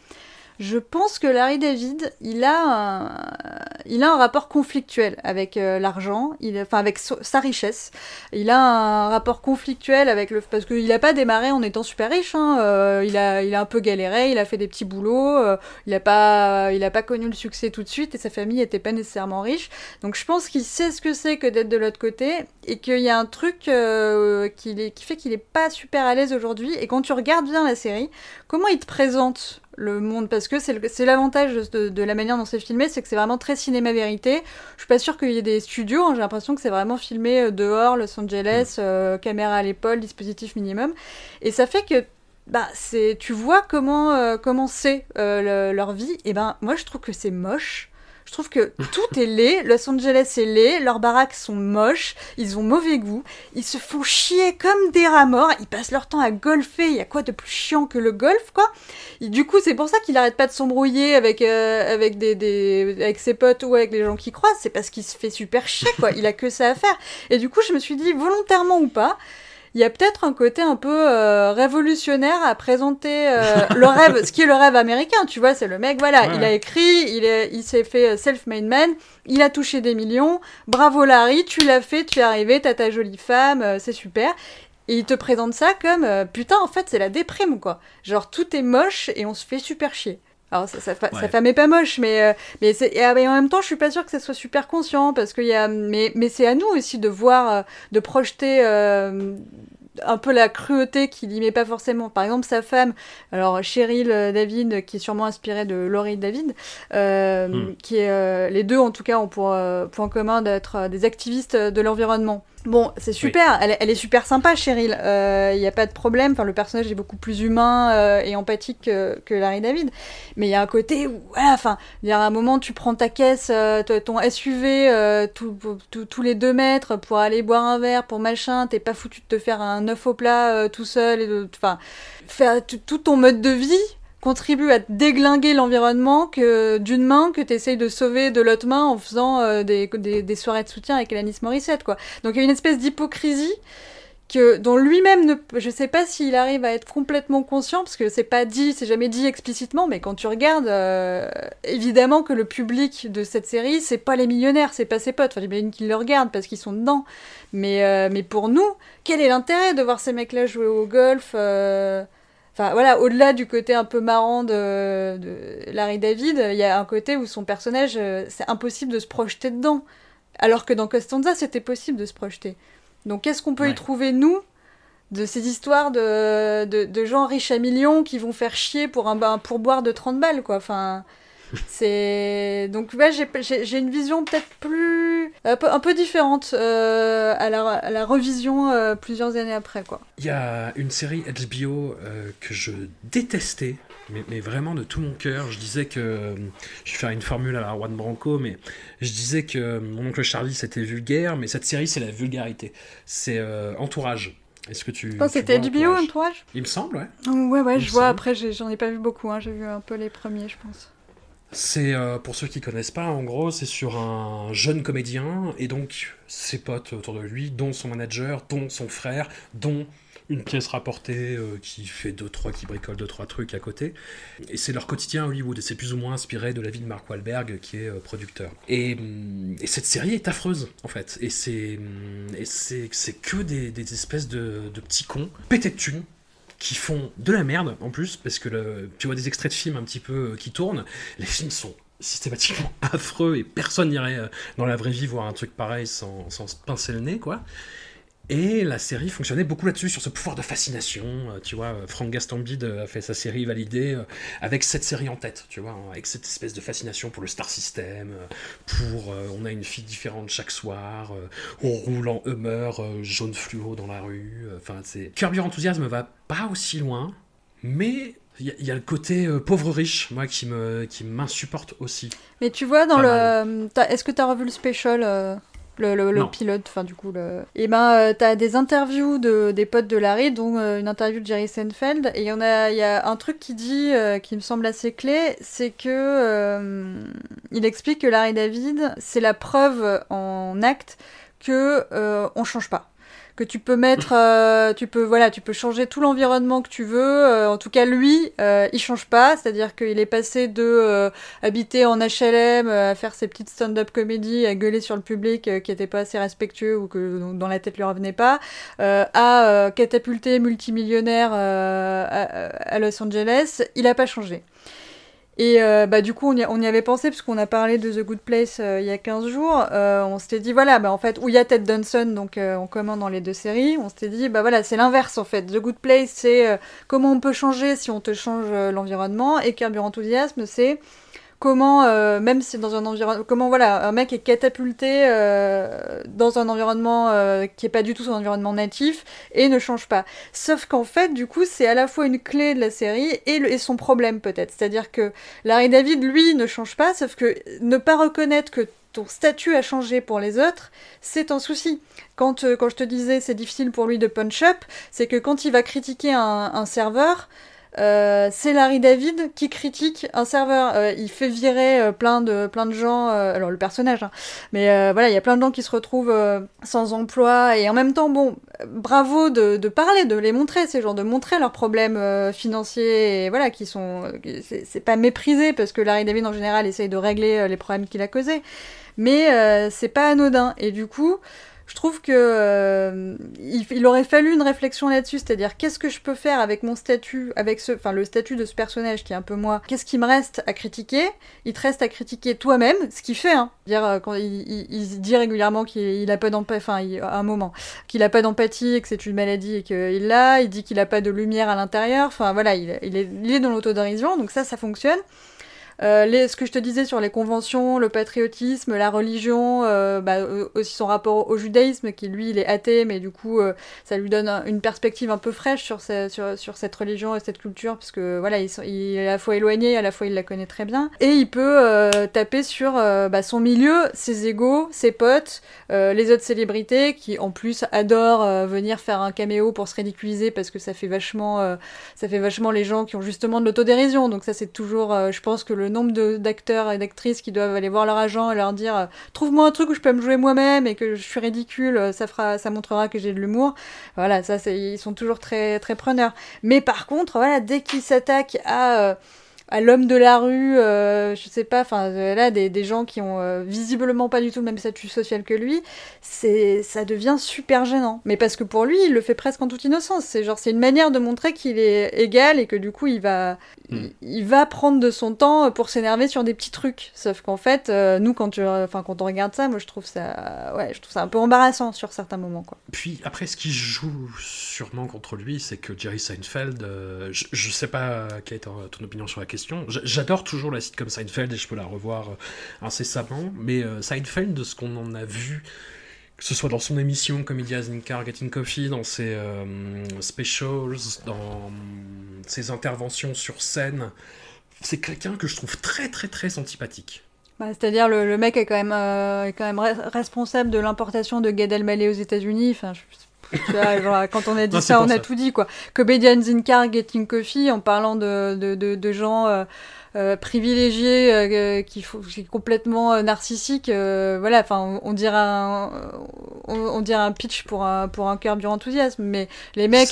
Je pense que Larry David, il a un, il a un rapport conflictuel avec euh, l'argent, enfin avec sa richesse. Il a un rapport conflictuel avec le, parce qu'il n'a pas démarré en étant super riche. Hein, euh, il a, un peu galéré, il a fait des petits boulots, euh, il n'a pas, a pas connu le succès tout de suite et sa famille n'était pas nécessairement riche. Donc je pense qu'il sait ce que c'est que d'être de l'autre côté et qu'il y a un truc qui, qui fait qu'il est pas super à l'aise aujourd'hui. Et quand tu regardes bien la série, comment il te présente le monde parce que c'est l'avantage de, de la manière dont c'est filmé, c'est que c'est vraiment très cinéma vérité. Je suis pas sûre qu'il y ait des studios, hein, j'ai l'impression que c'est vraiment filmé euh, dehors, Los Angeles, euh, caméra à l'épaule, dispositif minimum, et ça fait que bah c'est tu vois comment euh, comment c'est euh, le- leur vie. Et ben moi je trouve que c'est moche. Je trouve que tout est laid. Los Angeles est laid. Leurs baraques sont moches. Ils ont mauvais goût. Ils se font chier comme des rats morts. Ils passent leur temps à golfer. Il y a quoi de plus chiant que le golf, quoi? Du coup, c'est pour ça qu'il arrête pas de s'embrouiller avec, euh, avec, des, des, avec ses potes ou avec les gens qui croisent. C'est parce qu'il se fait super chier, quoi. Il a que ça à faire. Et du coup, je me suis dit, volontairement ou pas, il y a peut-être un côté un peu euh, révolutionnaire à présenter euh, le rêve, ce qui est le rêve américain, tu vois, c'est le mec, voilà, Ouais, il a écrit, il, est, il s'est fait self-made man, il a touché des millions, bravo Larry, tu l'as fait, tu es arrivé, t'as ta jolie femme, euh, c'est super. Et il te présente ça comme, euh, putain, en fait, c'est la déprime, quoi. Genre, tout est moche et on se fait super chier. Alors, sa, sa, fa- Ouais. sa femme est pas moche, mais, euh, mais, c'est- et, ah, en même temps, je suis pas sûre que ça soit super conscient, parce qu'il y a, mais, mais c'est à nous aussi de voir, euh, de projeter euh, un peu la cruauté qu'il y met pas forcément. Par exemple, sa femme, alors Cheryl David, qui est sûrement inspirée de Laurie David, hmm. qui est, les deux en tout cas ont pour point commun d'être des activistes de l'environnement. Bon, c'est super, elle, elle, est super sympa, Cheryl. Il euh, n'y a pas de problème. Enfin, le personnage est beaucoup plus humain euh, et empathique que, que, Larry David. Mais il y a un côté où, voilà, enfin, il y a un moment, tu prends ta caisse, euh, ton SUV, tous les deux mètres pour aller boire un verre, pour machin. T'es pas foutu de te faire un œuf au plat tout seul. Et enfin, faire tout ton mode de vie contribue à déglinguer l'environnement que d'une main que tu essayes de sauver de l'autre main en faisant euh, des, des, soirées de soutien avec Alanis Morissette quoi. Donc il y a une espèce d'hypocrisie que dont lui-même ne je sais pas s'il arrive à être complètement conscient parce que c'est pas dit, c'est jamais dit explicitement mais quand tu regardes euh, évidemment que le public de cette série c'est pas les millionnaires, c'est pas ses potes. Enfin j'imagine qu'ils le regardent parce qu'ils sont dedans. Mais euh, mais pour nous, quel est l'intérêt de voir ces mecs-là jouer au golf Enfin voilà, au-delà du côté un peu marrant de, Larry David, il y a un côté où son personnage, euh, c'est impossible de se projeter dedans. Alors que dans Costanza, c'était possible de se projeter. Donc qu'est-ce qu'on peut y trouver, nous, de ces histoires de, de, gens riches à millions qui vont faire chier pour un, un pourboire de 30 balles, quoi? Enfin, c'est donc ouais, j'ai une vision peut-être plus un peu, un peu différente euh, à, la, à, la, revision euh, plusieurs années après quoi. Il y a une série HBO euh, que je détestais. Mais, mais, vraiment de tout mon cœur, je disais que je vais faire une formule à la Juan Branco, mais je disais que mon oncle Charlie c'était vulgaire, mais cette série c'est la vulgarité. C'est Entourage. Est-ce que tu. c'était HBO Entourage? Il me semble, ouais. ouais, ouais, je vois. Après, j'en ai, ai, pas vu beaucoup. Hein. J'ai vu un peu les premiers, je pense. C'est, euh, pour ceux qui connaissent pas, en gros, c'est sur un jeune comédien, et donc ses potes autour de lui, dont son manager, dont son frère, dont une pièce rapportée euh, qui fait deux, trois, qui bricole deux, trois trucs à côté. Et c'est leur quotidien à Hollywood, et c'est plus ou moins inspiré de la vie de Mark Wahlberg, qui est euh, producteur. Et, cette série est affreuse, en fait. Et c'est, et c'est, que des, des espèces de, de petits cons, pétés de thunes, qui font de la merde en plus, parce que tu vois des extraits de films un petit peu euh, qui tournent, les films sont systématiquement affreux et personne n'irait euh, dans la vraie vie voir un truc pareil sans se pincer le nez, quoi. Et la série fonctionnait beaucoup là-dessus, sur ce pouvoir de fascination. Euh, tu vois, euh, Frank Gastambide euh, a fait sa série validée avec cette série en tête, tu vois, avec cette espèce de fascination pour le star system, pour on a une fille différente chaque soir, on roule en Hummer jaune fluo dans la rue. Enfin, c'est. Curb Your Enthusiasm va pas aussi loin, mais il y, a le côté pauvre riche, moi, qui me qui m'insupporte aussi. Mais tu vois, dans le. Est-ce que tu as revu le special le, pilote, enfin du coup le. Et eh ben euh, t'as des interviews de des potes de Larry, dont euh, une interview de Jerry Seinfeld, et il y en a, il y a un truc qui dit, euh, qui me semble assez clé, c'est que il explique que Larry David, c'est la preuve en acte que on change pas que tu peux mettre, euh, tu peux voilà, tu peux changer tout l'environnement que tu veux. Euh, en tout cas, lui, euh, il change pas, c'est-à-dire qu'il est passé de habiter en HLM, à faire ses petites stand-up comédies, à gueuler sur le public qui était pas assez respectueux ou que dans la tête lui revenait pas, à catapulter multimillionnaire à, à, Los Angeles. Il a pas changé. Et euh, bah, du coup, on y, on y avait pensé, puisqu'on a parlé de The Good Place euh, il y a 15 jours. Euh, on s'était dit, voilà, bah, en fait, où il y a Ted Danson, donc en commun dans les deux séries, on s'était dit, bah voilà, c'est l'inverse en fait. The Good Place, c'est comment on peut changer si on te change l'environnement, et Carburant Enthousiasme, c'est comment, euh, même si dans un environnement, comment voilà, un mec est catapulté euh, dans un environnement euh, qui est pas du tout son environnement natif et ne change pas. Sauf qu'en fait, du coup, c'est à la fois une clé de la série et, son problème peut-être. C'est-à-dire que Larry David, lui, ne change pas, sauf que ne pas reconnaître que ton statut a changé pour les autres, c'est un souci. Quand, quand je te disais c'est difficile pour lui de punch up, c'est que quand il va critiquer un serveur, euh, c'est Larry David qui critique un serveur. Euh, il fait virer euh, plein de plein de gens. alors le personnage, hein. mais voilà, il y a plein de gens qui se retrouvent sans emploi et en même temps, bon, bravo de, de, parler, de les montrer ces gens, de montrer leurs problèmes financiers et voilà qui sont, c'est pas méprisé parce que Larry David en général essaye de régler les problèmes qu'il a causés, mais c'est pas anodin et du coup Je trouve que euh, aurait fallu une réflexion là-dessus, c'est-à-dire qu'est-ce que je peux faire avec mon statut, avec ce, le statut de ce personnage qui est un peu moi. Qu'est-ce qui me reste à critiquer? Il te reste à critiquer toi-même, ce qu'il fait. Hein. Dire euh, quand il, dit régulièrement qu'il il a pas d'empathie, un moment qu'il a pas d'empathie que c'est une maladie et qu'il l'a. Il dit qu'il a pas de lumière à l'intérieur. Enfin voilà, il, il est, il est dans l'autodérision, donc ça, ça fonctionne. Euh, ce que je te disais sur les conventions, le patriotisme, la religion, euh, bah, euh, aussi son rapport au judaïsme, qui lui il est athée, mais du coup ça lui donne un- une perspective un peu fraîche sur, ce- sur, sur cette religion et cette culture, puisque voilà, il, est à la fois éloigné, à la fois il la connaît très bien, et il peut taper sur bah, son milieu, ses égaux, ses potes, les autres célébrités qui en plus adorent venir faire un caméo pour se ridiculiser parce que ça fait vachement ça fait vachement les gens qui ont justement de l'autodérision. Donc ça, c'est toujours, je pense que le nombre d'acteurs et d'actrices qui doivent aller voir leur agent et leur dire euh, trouve-moi un truc où je peux me jouer moi-même et que je suis ridicule, euh, ça fera, ça montrera que j'ai de l'humour. Voilà, ça, ils sont toujours très, très preneurs. Mais par contre, voilà, dès qu'ils s'attaquent à euh, à l'homme de la rue, euh, je sais pas, enfin euh, là des, des gens qui ont euh, visiblement pas du tout le même statut social que lui, c'est ça devient super gênant. Mais parce que pour lui, il le fait presque en toute innocence. C'est genre c'est une manière de montrer qu'il est égal et que du coup il va Hmm. il, va prendre de son temps pour s'énerver sur des petits trucs. Sauf qu'en fait, euh, nous quand tu enfin quand on regarde ça, moi je trouve ça ouais, je trouve ça un peu embarrassant sur certains moments quoi. Puis après, ce qui joue sûrement contre lui, c'est que Jerry Seinfeld, je, je sais pas quelle est ton opinion sur la question. J'adore toujours la sitcom Seinfeld et je peux la revoir euh, incessamment, mais euh, Seinfeld, de ce qu'on en a vu, que ce soit dans son émission Comedians in Car Getting Coffee, dans ses euh, specials, dans ses interventions sur scène, c'est quelqu'un que je trouve très très très antipathique. Bah, C'est-à-dire le, le mec est quand même, euh, responsable de l'importation de Gad Elmaleh aux États-Unis. Tu vois, genre, quand on a dit Non, ça, on a ça. tout dit quoi. Comedians in Car Getting Coffee, en parlant de, de, de, de gens euh, euh, privilégiés euh, qui, qui est complètement euh, narcissique. euh, voilà, enfin, on, on dirait un, on, on dirait un pitch pour un pour un cœur du enthousiasme, mais les mecs,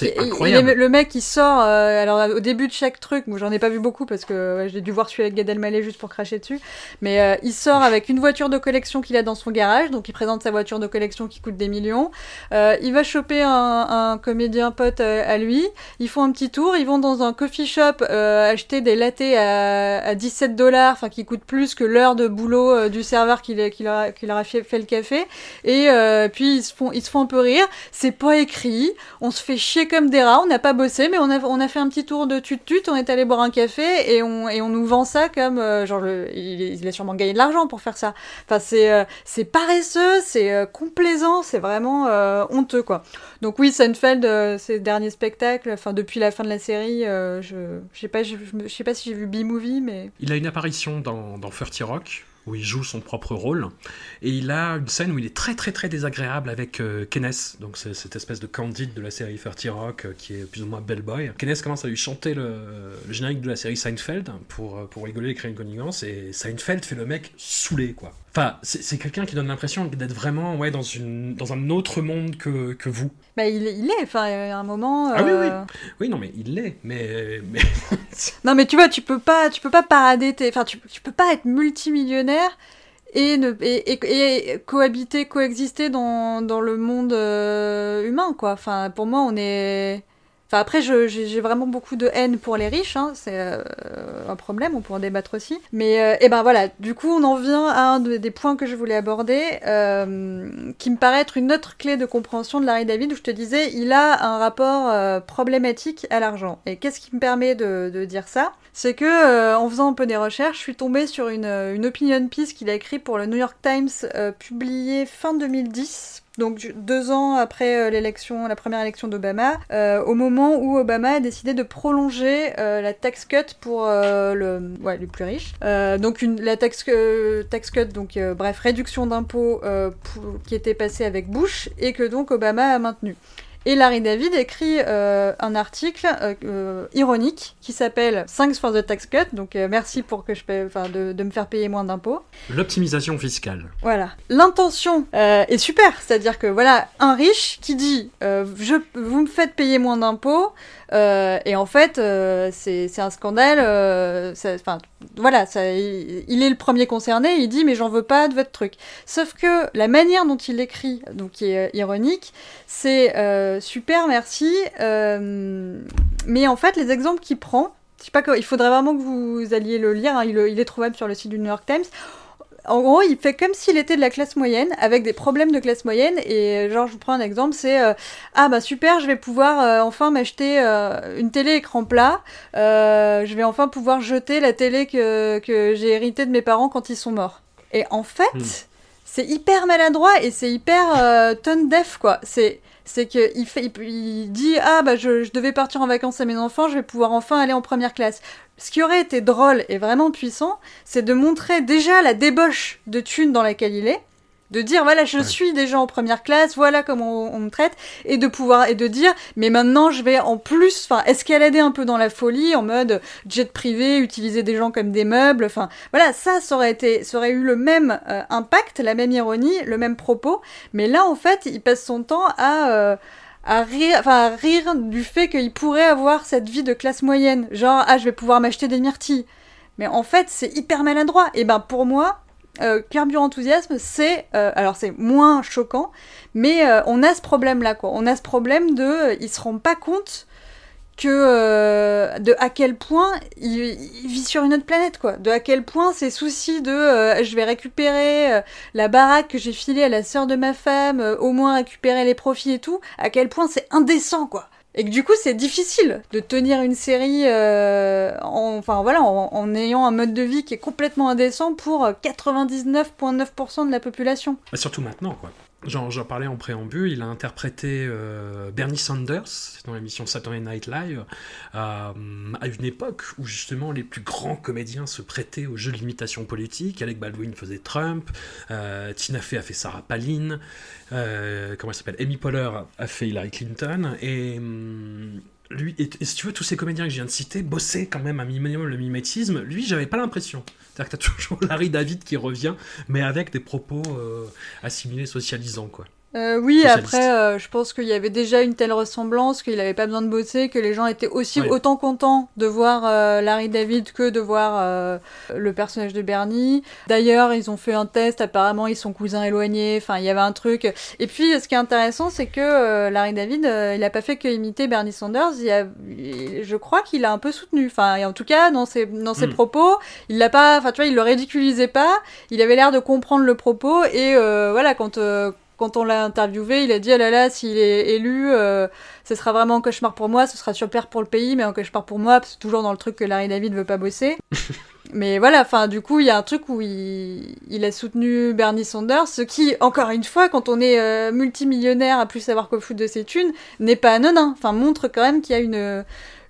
il- le mec qui sort, euh, alors au début de chaque truc, moi j'en ai pas vu beaucoup parce que ouais, j'ai dû voir celui avec Gad Elmaleh juste pour cracher dessus. Mais euh, il sort avec une voiture de collection qu'il a dans son garage, donc il présente sa voiture de collection qui coûte des millions. Euh, il va choper un, un comédien pote euh, à lui. Ils font un petit tour, ils vont dans un coffee shop euh, acheter des lattés à, à 17 dollars, enfin qui coûtent plus que l'heure de boulot euh, du serveur qui, leur- a- fait, le café. Et euh, puis ils se font, ils se font un peu rire. C'est pas écrit. On se fait chier comme des rats. On n'a pas bossé, mais on a, on a fait un petit tour de tut-tut. On est allé boire un café et on, et on nous vend ça comme euh, genre le, il, il a sûrement gagné de l'argent pour faire ça. Enfin c'est paresseux, c'est complaisant, c'est vraiment honteux quoi. Donc oui, Seinfeld, euh, ses derniers spectacles, enfin depuis la fin de la série, je je sais pas, je sais pas si j'ai vu B-movie, Il a une apparition dans, dans 30 Rock, où il joue son propre rôle, et il a une scène où il est très très très désagréable avec euh, Kenneth, donc c'est cette espèce de candide de la série 30 Rock, euh, qui est plus ou moins bellboy. Kenneth commence à lui chanter le, le générique de la série Seinfeld, pour, euh, pour rigoler et créer une connivence, et Seinfeld fait le mec saoulé, quoi. Enfin, c'est quelqu'un qui donne l'impression d'être vraiment ouais, dans, une, dans un autre monde que, que vous. bah il, est- il est. Enfin, a un moment. Ah oui, euh, Oui, non, mais il l'est, mais... mais... Non, mais tu vois, tu peux pas, tu peux pas parader tes, enfin, tu, tu peux pas être multimillionnaire et cohabiter, coexister dans, dans le monde euh, humain, quoi. Enfin, pour moi, on est. Enfin, après, j'ai vraiment beaucoup de haine pour les riches, hein, c'est euh, un problème, on pourra en débattre aussi. Mais, euh, et ben voilà, du coup, on en vient à un de- des points que je voulais aborder, euh, qui me paraît être une autre clé de compréhension de Larry David, où je te disais, il a un rapport problématique à l'argent. Et qu'est-ce qui me permet de, dire ça? C'est que, en faisant un peu des recherches, je suis tombée sur une, une opinion piece qu'il a écrit pour le New York Times, euh, publié fin 2010 donc deux ans après euh, la première élection d'Obama, euh, au moment où Obama a décidé de prolonger euh, la tax cut pour le, les plus riches. Donc la tax, cut, donc bref, réduction d'impôts qui était passée avec Bush et que donc Obama a maintenu. Et Larry David écrit euh, un article euh, euh, ironique qui s'appelle Thanks for the tax cut, donc euh, merci pour que je enfin de, de me faire payer moins d'impôts. L'optimisation fiscale. Voilà. L'intention est super, c'est-à-dire que voilà, un riche qui dit je, vous me faites payer moins d'impôts, euh, et en fait, euh, c'est un scandale. euh, Enfin, voilà, il, est le premier concerné, il dit mais j'en veux pas de votre truc. Sauf que la manière dont il écrit, donc qui est ironique, c'est super, merci, mais en fait les exemples qu'il prend, je sais pas, il faudrait vraiment que vous alliez le lire, hein, il, est trouvable sur le site du New York Times en gros, il fait comme s'il était de la classe moyenne, avec des problèmes de classe moyenne. Et genre, je vous prends un exemple, c'est euh, ah bah super, je vais pouvoir euh, enfin m'acheter euh, une télé écran plat. je vais enfin pouvoir jeter la télé que, que j'ai héritée de mes parents quand ils sont morts. Et en fait, hmm. c'est hyper maladroit et c'est hyper tonne def quoi. C'est c'est qu'il fait, il, dit ah bah je, je, devais partir en vacances à mes enfants, je vais pouvoir enfin aller en première classe ce qui aurait été drôle et vraiment puissant, c'est de montrer déjà la débauche de thunes dans laquelle il est, de dire voilà je suis déjà en première classe voilà comment on, me traite et de pouvoir et de dire mais maintenant je vais en plus enfin escalader un peu dans la folie en mode jet privé utiliser des gens comme des meubles enfin voilà ça ça aurait été ça aurait eu le même euh, impact la même ironie le même propos mais là en fait il passe son temps à euh, à rire, du fait qu'il pourrait avoir cette vie de classe moyenne. Genre, ah, je vais pouvoir m'acheter des myrtilles. Mais en fait, c'est hyper maladroit. Et ben, pour moi, euh, Carburant Enthousiasme, c'est. Euh, alors, c'est moins choquant, mais euh, on a ce problème-là, quoi. On a ce problème de. ils se rendent pas compte euh, de à quel point il, vit sur une autre planète quoi. De à quel point ces soucis de euh, je vais récupérer euh, la baraque que j'ai filée à la sœur de ma femme au moins récupérer les profits et tout à quel point c'est indécent quoi. Et que du coup c'est difficile de tenir une série en, enfin voilà en, ayant un mode de vie qui est complètement indécent pour 99,9% de la population. Surtout maintenant quoi J'en parlais en préambule, il a interprété euh, Bernie Sanders dans l'émission Saturday Night Live euh, à une époque où justement les plus grands comédiens se prêtaient aux jeux de l'imitation politique. Alec Baldwin faisait Trump, euh, Tina Fey a fait Sarah Palin, comment elle s'appelle? Amy Poehler a fait Hillary Clinton et hum, lui, et, si tu veux, tous ces comédiens que je viens de citer bossaient quand même un minimum le mimétisme. Lui, j'avais pas l'impression. C'est-à-dire que t'as toujours Larry David qui revient, mais avec des propos euh, assimilés, socialisants, quoi. Euh, oui, après, euh, je pense qu'il y avait déjà une telle ressemblance qu'il n'avait pas besoin de bosser, que les gens étaient aussi autant contents de voir euh, Larry David que de voir le personnage de Bernie. D'ailleurs, ils ont fait un test, apparemment ils sont cousins éloignés, enfin il y avait un truc. Et puis, ce qui est intéressant, c'est que Larry David, il n'a pas fait que imiter Bernie Sanders, il a, je crois qu'il a un peu soutenu. Enfin, en tout cas, dans ses, dans ses hmm. propos, il l'a pas, enfin tu vois, il le ridiculisait pas, il avait l'air de comprendre le propos, et voilà, quand quand on l'a interviewé, il a dit ah là là, s'il est élu, euh, ce sera vraiment un cauchemar pour moi, ce sera super pour le pays, mais un cauchemar pour moi, parce que toujours dans le truc que Larry David veut pas bosser. mais voilà, enfin, du coup, il y a un truc où il, a soutenu Bernie Sanders, ce qui, encore une fois, quand on est euh, multimillionnaire à plus savoir qu'au foot de ses thunes, n'est pas anodin. Enfin, montre quand même qu'il y a une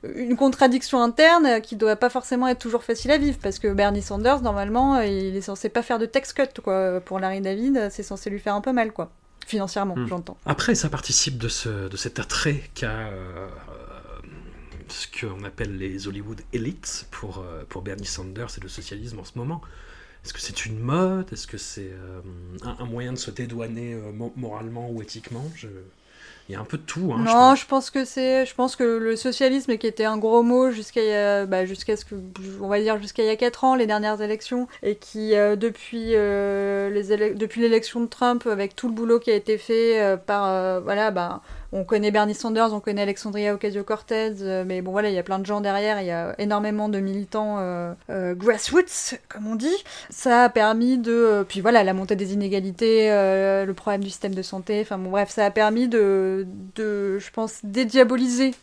une contradiction interne qui doit pas forcément être toujours facile à vivre parce que Bernie Sanders normalement il est censé pas faire de tax cut quoi pour Larry David c'est censé lui faire un peu mal quoi financièrement, hmm. j'entends. Après, ça participe de, ce, de cet attrait qu'a euh, ce qu'on appelle les Hollywood elites pour, euh, pour Bernie Sanders et le socialisme en ce moment. Est-ce que c'est une mode? Est-ce que c'est euh, un, moyen de se dédouaner moralement ou éthiquement? Je il y a un peu de tout. Hein, non, je pense. que c'est, je pense que le socialisme qui était un gros mot jusqu'à, bah, jusqu'à ce que, on va dire jusqu'à il y a 4 ans, les dernières élections, et qui euh, depuis euh, les depuis l'élection de Trump, avec tout le boulot qui a été fait euh, par, voilà, bah on connaît Bernie Sanders, on connaît Alexandria Ocasio-Cortez, euh, mais bon voilà, il y a plein de gens derrière, il y a énormément de militants euh, euh, grassroots, comme on dit. Ça a permis de... puis voilà, la montée des inégalités, le problème du système de santé, enfin bon bref, ça a permis de, de je pense, dédiaboliser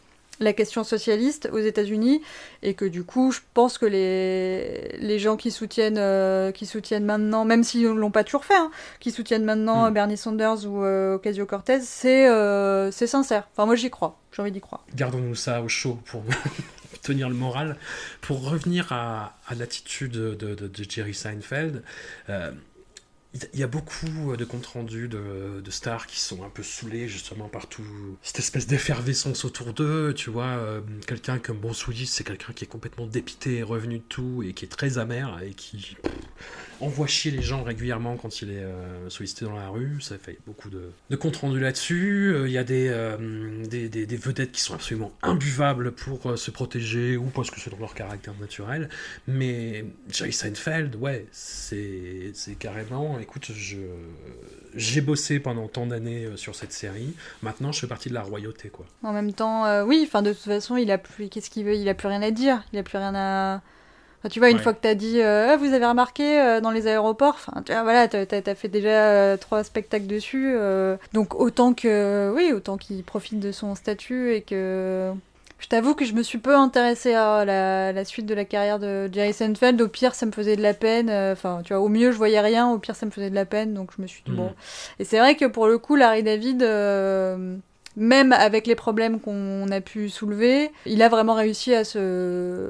la question socialiste aux États-Unis et que du coup, je pense que les, les gens qui soutiennent, euh, qui soutiennent maintenant, même s'ils ne l'ont pas toujours fait, hein, qui soutiennent maintenant hmm. Bernie Sanders ou euh, Ocasio-Cortez, c'est euh, sincère. Enfin, moi, j'y crois. J'ai envie d'y croire. Gardons-nous ça au chaud pour tenir le moral. Pour revenir à, à l'attitude de, de, Jerry Seinfeld, il y a beaucoup de comptes rendus de, stars qui sont un peu saoulés justement par tout cette espèce d'effervescence autour d'eux. Tu vois, euh, quelqu'un comme Bon c'est quelqu'un qui est complètement dépité et revenu de tout et qui est très amer et qui envoie chier les gens régulièrement quand il est euh, sollicité dans la rue. Ça fait beaucoup de, de comptes rendus là-dessus. Euh, il y a des, des, des, des, vedettes qui sont absolument imbuvables pour se protéger ou parce que c'est dans leur caractère naturel. Mais Jerry Seinfeld, ouais, c'est carrément écoute, je j'ai bossé pendant tant d'années euh, sur cette série. Maintenant, je fais partie de la royauté, quoi. En même temps, euh, oui. Enfin, de toute façon, il a plus. Qu'est-ce qu'il veut? Il a plus rien à dire. Il a plus rien à. tu vois, une fois que tu as dit, euh, ah, vous avez remarqué dans les aéroports, enfin, tu vois, voilà, t'as as, fait déjà trois spectacles dessus, donc autant que, oui, autant qu'il profite de son statut et que je t'avoue que je me suis peu intéressée à la, suite de la carrière de Jerry Seinfeld. Au pire, ça me faisait de la peine. Euh, enfin, tu vois, au mieux, je voyais rien. Au pire, ça me faisait de la peine. Donc, je me suis dit, bon. Mm. Et c'est vrai que pour le coup, Larry David, euh, même avec les problèmes qu'on a pu soulever, il a vraiment réussi à se.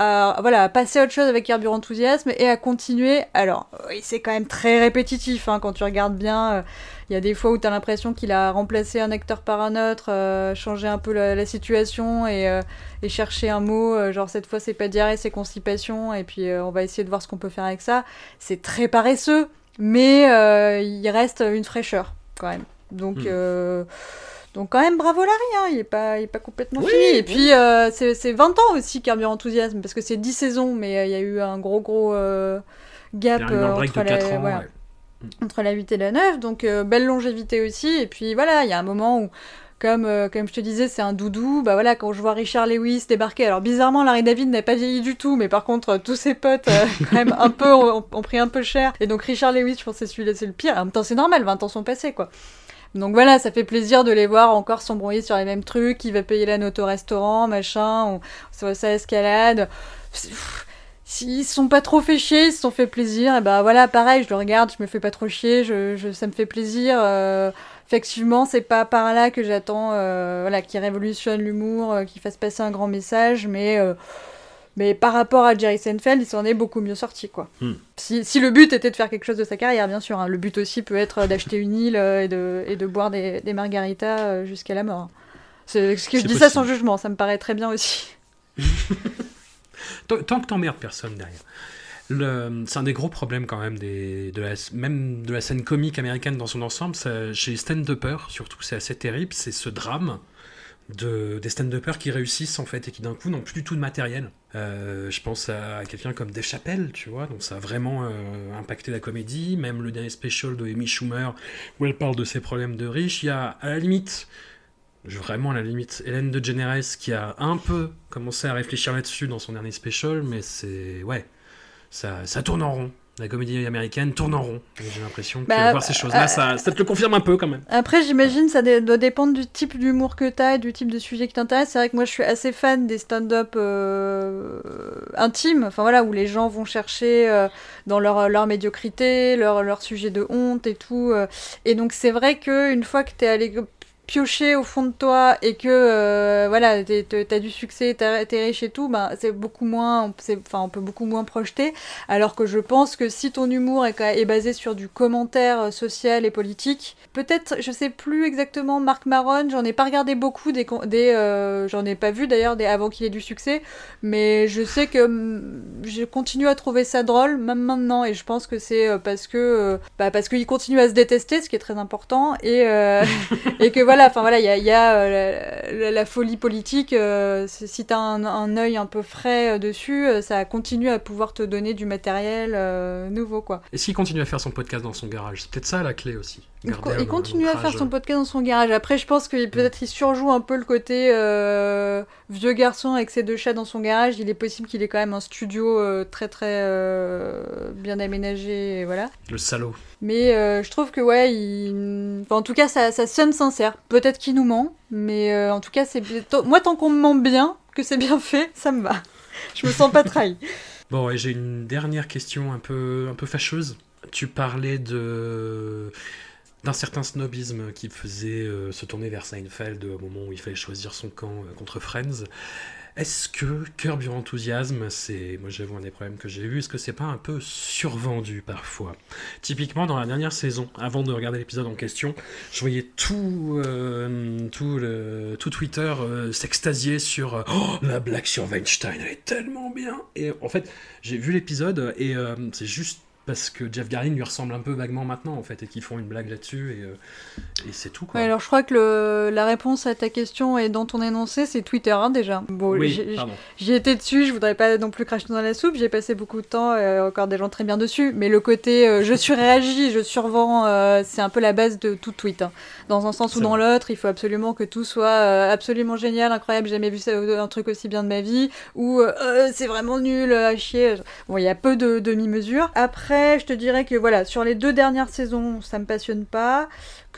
À, voilà, à passer à autre chose avec carburant enthousiasme et à continuer. Alors, oui, c'est quand même très répétitif hein, quand tu regardes bien. Euh, il y a des fois où tu as l'impression qu'il a remplacé un acteur par un autre, euh, changé un peu la, situation et, euh, et, cherché un mot, genre cette fois c'est pas diarrhée, c'est constipation, et puis on va essayer de voir ce qu'on peut faire avec ça. C'est très paresseux, mais il reste une fraîcheur quand même. Donc. Hmm. Donc quand même bravo Larry, hein, il est pas, il est pas complètement fini. Et puis c'est 20 ans aussi Carburant Enthousiasme, parce que c'est 10 saisons, mais il y a eu un gros gros gap entre la 8 et la 9, donc euh, belle longévité aussi. Et puis voilà, il y a un moment où, comme, euh, comme je te disais, c'est un doudou. Bah voilà, quand je vois Richard Lewis débarquer, alors bizarrement, Larry David n'a pas vieilli du tout, mais par contre, tous ses potes, euh, quand même, un peu, ont, pris un peu cher. Et donc Richard Lewis, je pense que celui-là, c'est le pire. En même temps, c'est normal, 20 ans sont passés, quoi. Donc voilà, ça fait plaisir de les voir encore s'embrouiller sur les mêmes trucs, qui va payer la note au restaurant, machin, ou sur sa escalade s'ils se sont pas trop fait chier, ils se sont fait plaisir, et ben voilà, pareil, je le regarde, je me fais pas trop chier, je, ça me fait plaisir. Euh, effectivement, c'est pas par là que j'attends, euh, voilà, qu'il révolutionne l'humour, euh, qu'il fasse passer un grand message, mais mais par rapport à Jerry Seinfeld, il s'en est beaucoup mieux sorti, quoi. Hmm. Si, si, le but était de faire quelque chose de sa carrière, bien sûr. Hein. le but aussi peut être d'acheter une île et, de, et de boire des, des margaritas jusqu'à la mort. C'est ce que je dis ça sans jugement, ça me paraît très bien aussi. Tant que t'emmerdes personne derrière. C'est un des gros problèmes quand même, des, de la, même de la scène comique américaine dans son ensemble. Ça, chez les stand-uppers, surtout, c'est assez terrible. C'est ce drame de, des stand-uppers qui réussissent en fait et qui d'un coup n'ont plus du tout de matériel. Euh, je pense à quelqu'un comme Dave Chappelle, tu vois, donc ça a vraiment euh, impacté la comédie. Même le dernier special de Amy Schumer où elle parle de ses problèmes de riches, il y a à la limite vraiment à la limite Hélène de Generes qui a un peu commencé à réfléchir là-dessus dans son dernier special, mais c'est ouais, ça, ça tourne en rond. La comédie américaine tourne en rond. J'ai l'impression que bah, voir ces choses-là, euh, ça, ça, te le confirme un peu quand même. Après, j'imagine ça doit dépendre du type d'humour que tu as et du type de sujet qui t'intéresse. C'est vrai que moi, je suis assez fan des stand-up euh, intimes, enfin voilà, où les gens vont chercher euh, dans leur, leur médiocrité, leur, leur sujet de honte et tout. et donc, c'est vrai qu'une fois que tu es allé piocher au fond de toi et que euh, voilà t'as du succès t'es riche et tout ben c'est beaucoup moins enfin on peut beaucoup moins projeter. Alors que je pense que si ton humour est, est basé sur du commentaire euh, social et politique peut-être je sais plus exactement Marc Maron j'en ai pas regardé beaucoup des, des euh, j'en ai pas vu d'ailleurs des avant qu'il ait du succès mais je sais que mm, je continue à trouver ça drôle même maintenant et je pense que c'est parce que bah, parce qu'il continue à se détester ce qui est très important et et que voilà enfin voilà, il y a, euh, la, folie politique. Euh, si tu as un, un, œil un peu frais euh, dessus, ça continue à pouvoir te donner du matériel nouveau, quoi. Et s'il continue à faire son podcast dans son garage, c'est peut-être ça la clé aussi. Il, continue à faire son podcast dans son garage. Après, je pense que peut-être il surjoue un peu le côté vieux garçon avec ses deux chats dans son garage. Il est possible qu'il ait quand même un studio très très bien aménagé, voilà. Le salaud. Mais euh, je trouve que, ouais, il... en tout cas, ça, ça sonne sincère. Peut-être qu'il nous ment, mais euh, en tout cas, c'est moi, tant qu'on me ment bien, que c'est bien fait, ça me va. Je me sens pas trahi. bon, et j'ai une dernière question un peu, un peu fâcheuse. Tu parlais de d'un certain snobisme qui faisait euh, se tourner vers Seinfeld au moment où il fallait choisir son camp contre Friends. Est-ce que Curb Your Enthusiasm, c'est, moi j'avoue un des problèmes que j'ai eu, est-ce que c'est pas un peu survendu parfois? Typiquement dans la dernière saison, avant de regarder l'épisode en question, je voyais tout, euh, tout, tout Twitter euh, s'extasier sur euh, oh, la blague sur Weinstein, elle est tellement bien. Et en fait, j'ai vu l'épisode et euh, c'est juste parce que Jeff Garlin lui ressemble un peu vaguement maintenant en fait et qu'ils font une blague là-dessus et, euh, et c'est tout quoi. Ouais, alors je crois que le- la réponse à ta question et dans ton énoncé, c'est Twitter hein, déjà. Bon, oui. J'y étais dessus, je voudrais pas non plus cracher dans la soupe, j'ai passé beaucoup de temps, euh, encore des gens très bien dessus, mais le côté euh, je surréagis, je survends, euh, c'est un peu la base de tout tweet. hein. Dans un sens ou dans l'autre, il faut absolument que tout soit euh, absolument génial, incroyable, j'ai jamais vu ça, un truc aussi bien de ma vie, ou c'est vraiment nul, à chier. Bon, il y a peu de demi-mesures. Après, je te dirais que voilà, sur les deux dernières saisons, ça me passionne pas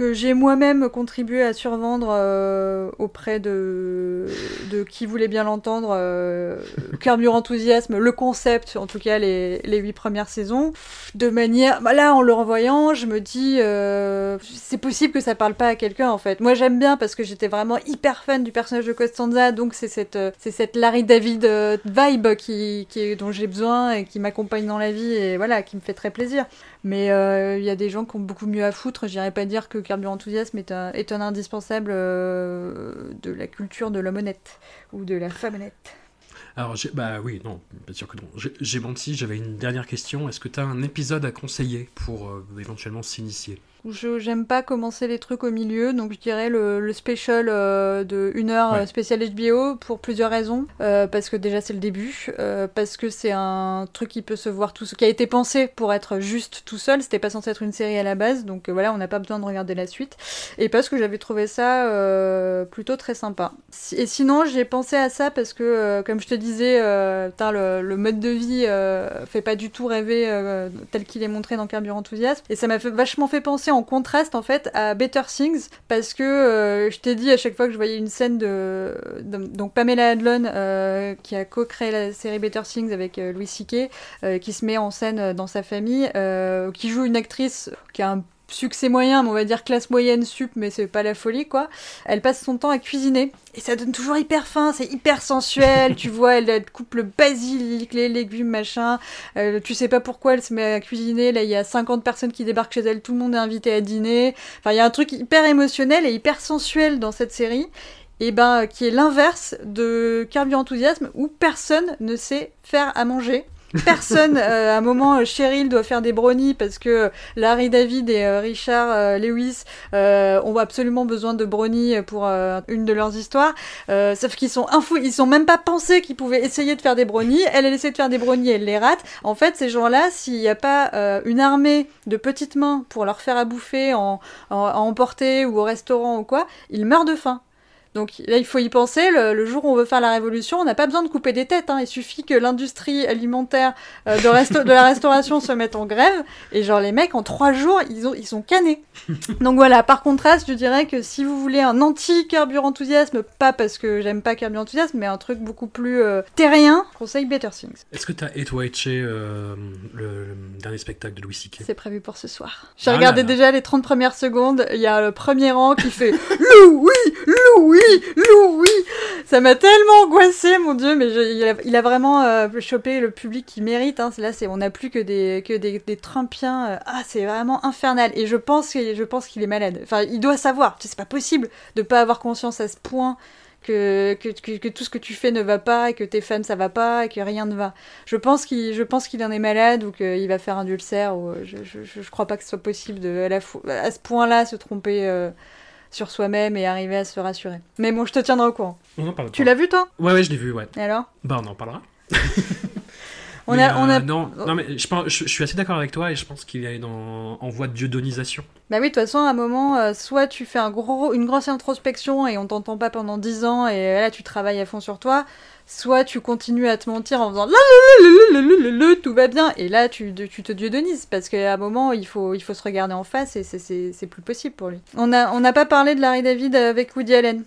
que j'ai moi-même contribué à survendre euh, auprès de, de qui voulait bien l'entendre, euh, Carburant Enthousiasme, le concept, en tout cas les, les huit premières saisons, de manière... Bah là, en le revoyant, je me dis, euh, c'est possible que ça parle pas à quelqu'un, en fait. Moi, j'aime bien parce que j'étais vraiment hyper fan du personnage de Costanza, donc c'est cette, euh, c'est cette Larry David euh, vibe qui, qui, dont j'ai besoin et qui m'accompagne dans la vie, et voilà, qui me fait très plaisir. Mais euh, il y a des gens qui ont beaucoup mieux à foutre. J'irais pas dire que Carburant Enthousiasme est un, est indispensable euh, de la culture de l'homme honnête ou de la femme honnête. Alors, bah oui, non, bien sûr que non. J'ai- J'ai menti, j'avais une dernière question. Est-ce que tu as un épisode à conseiller pour euh, éventuellement s'initier? Je j'aime pas commencer les trucs au milieu, donc je dirais le, le special euh, de 1 heure Ouais. euh, spécial HBO pour plusieurs raisons. Euh, parce que déjà c'est le début, euh, parce que c'est un truc qui peut se voir tout qui a été pensé pour être juste tout seul. C'était pas censé être une série à la base, donc voilà, on n'a pas besoin de regarder la suite. Et parce que j'avais trouvé ça plutôt très sympa. Si- Et sinon, j'ai pensé à ça parce que, comme je te disais, le, le mode de vie fait pas du tout rêver tel qu'il est montré dans Carburant Enthousiasme. Et ça m'a fait, vachement fait penser en contraste, en fait, à Better Things parce que euh, je t'ai dit à chaque fois que je voyais une scène de. donc Pamela Adlon, euh, qui a co-créé la série Better Things avec euh, Louis C.K., qui se met en scène dans sa famille, qui joue une actrice qui a un succès moyen, mais on va dire classe moyenne sup, mais c'est pas la folie quoi. Elle passe son temps à cuisiner et ça donne toujours hyper faim, c'est hyper sensuel, tu vois, elle, elle coupe le basilic, les légumes, machin. Euh, tu sais pas pourquoi elle se met à cuisiner, là il y a 50 personnes qui débarquent chez elle, tout le monde est invité à dîner. Enfin, il y a un truc hyper émotionnel et hyper sensuel dans cette série. Et ben, qui est l'inverse de Carburant Enthousiasme où personne ne sait faire à manger. Personne, euh, à un moment, euh, Cheryl doit faire des brownies parce que Larry David et euh, Richard euh, Lewis euh, ont absolument besoin de brownies pour euh, une de leurs histoires. Euh, sauf qu'ils sont infos, ils sont même pas pensé qu'ils pouvaient essayer de faire des brownies. Elle, elle essaie de faire des brownies, elle les rate. En fait, ces gens-là, s'il n'y a pas euh, une armée de petites mains pour leur faire à bouffer en, en- à emporter ou au restaurant ou quoi, ils meurent de faim. Donc là, il faut y penser. Le, le jour où on veut faire la révolution, on n'a pas besoin de couper des têtes. hein. Il suffit que l'industrie alimentaire euh, de, la restauration se mette en grève. Et genre, les mecs, en trois jours, ils, ont, ils sont canés. Donc voilà, par contraste, je dirais que si vous voulez un anti-carburant enthousiasme, pas parce que j'aime pas carburant enthousiasme, mais un truc beaucoup plus euh, terrien, conseille Better Things. Est-ce que tu as étoilé euh, le, le dernier spectacle de Louis C.K. C'est prévu pour ce soir. J'ai Ah regardé là là. déjà les 30 premières secondes. Il y a le premier rang qui fait Louis, Louis, Louis. Ça m'a tellement angoissé, mon dieu. Mais il, a, vraiment euh, chopé le public qu'il mérite. Hein. Là, on n'a plus que des que Trumpiens. euh, Ah, c'est vraiment infernal. Et je pense qu'il est malade. Enfin, il doit savoir. C'est pas possible de pas avoir conscience à ce point. Que, tout ce que tu fais ne va pas et que tes fans ça va pas et que rien ne va. Je pense qu'il en est malade ou qu'il va faire un ulcère euh, je, je, crois pas que ce soit possible à, ce point-là se tromper sur soi-même et arriver à se rassurer. Mais bon, je te tiendrai au courant. On en parle Tu l'as vu toi? Ouais, ouais, je l'ai vu, ouais. Et alors? Bah, on en parlera. Non, je, suis assez d'accord avec toi et je pense qu'il est dans, en voie de dieudonisation. Bah oui, de toute façon, à un moment, euh, soit tu fais une grosse introspection et on t'entend pas pendant 10 ans et euh, là tu travailles à fond sur toi, soit tu continues à te mentir en faisant le tout va bien et là tu, te diodonises parce qu'à un moment il faut, se regarder en face et c'est plus possible pour lui. On n'a pas parlé de Larry David avec Woody Allen.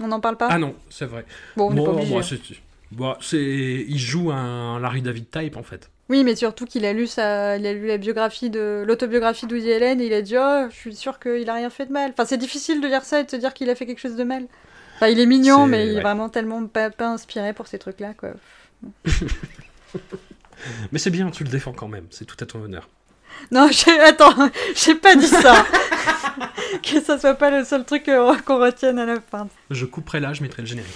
On n'en parle pas? Ah non, c'est vrai. Bon, on n'est bon, pas obligé. Hein c'est- c'est, il joue un Larry David type en fait. Oui, mais surtout qu'il a lu sa, il a lu la biographie de l'autobiographie de Woody Allen et il a dit oh, je suis sûr qu'il a rien fait de mal. Enfin, c'est difficile de lire ça et de se dire qu'il a fait quelque chose de mal. Enfin, il est mignon, C'est- mais il est ouais. vraiment tellement pas, pas inspiré pour ces trucs-là, quoi. Mais c'est bien, tu le défends quand même, c'est tout à ton honneur. Non, j'ai... attends, j'ai pas dit ça. que ça soit pas le seul truc que- qu'on retienne à la fin. Je couperai là, je mettrai le générique.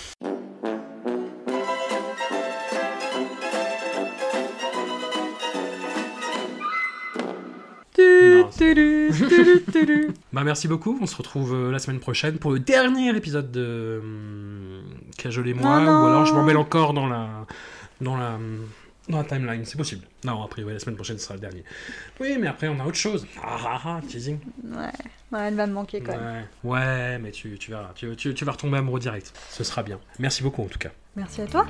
Non. Bah merci beaucoup, on se retrouve euh, la semaine prochaine pour le dernier épisode de hum, Cajol et moi, non. ou alors je m'en mêle encore dans la, dans la, dans la timeline, c'est possible. Non, après, ouais, la semaine prochaine ce sera le dernier. Oui, mais après on a autre chose. Ah ah ah, teasing. Ouais. ouais, elle va me manquer quand même. Ouais, ouais, mais tu, tu verras, tu, tu, tu vas retomber amoureux direct. Ce sera bien. Merci beaucoup en tout cas. Merci à toi.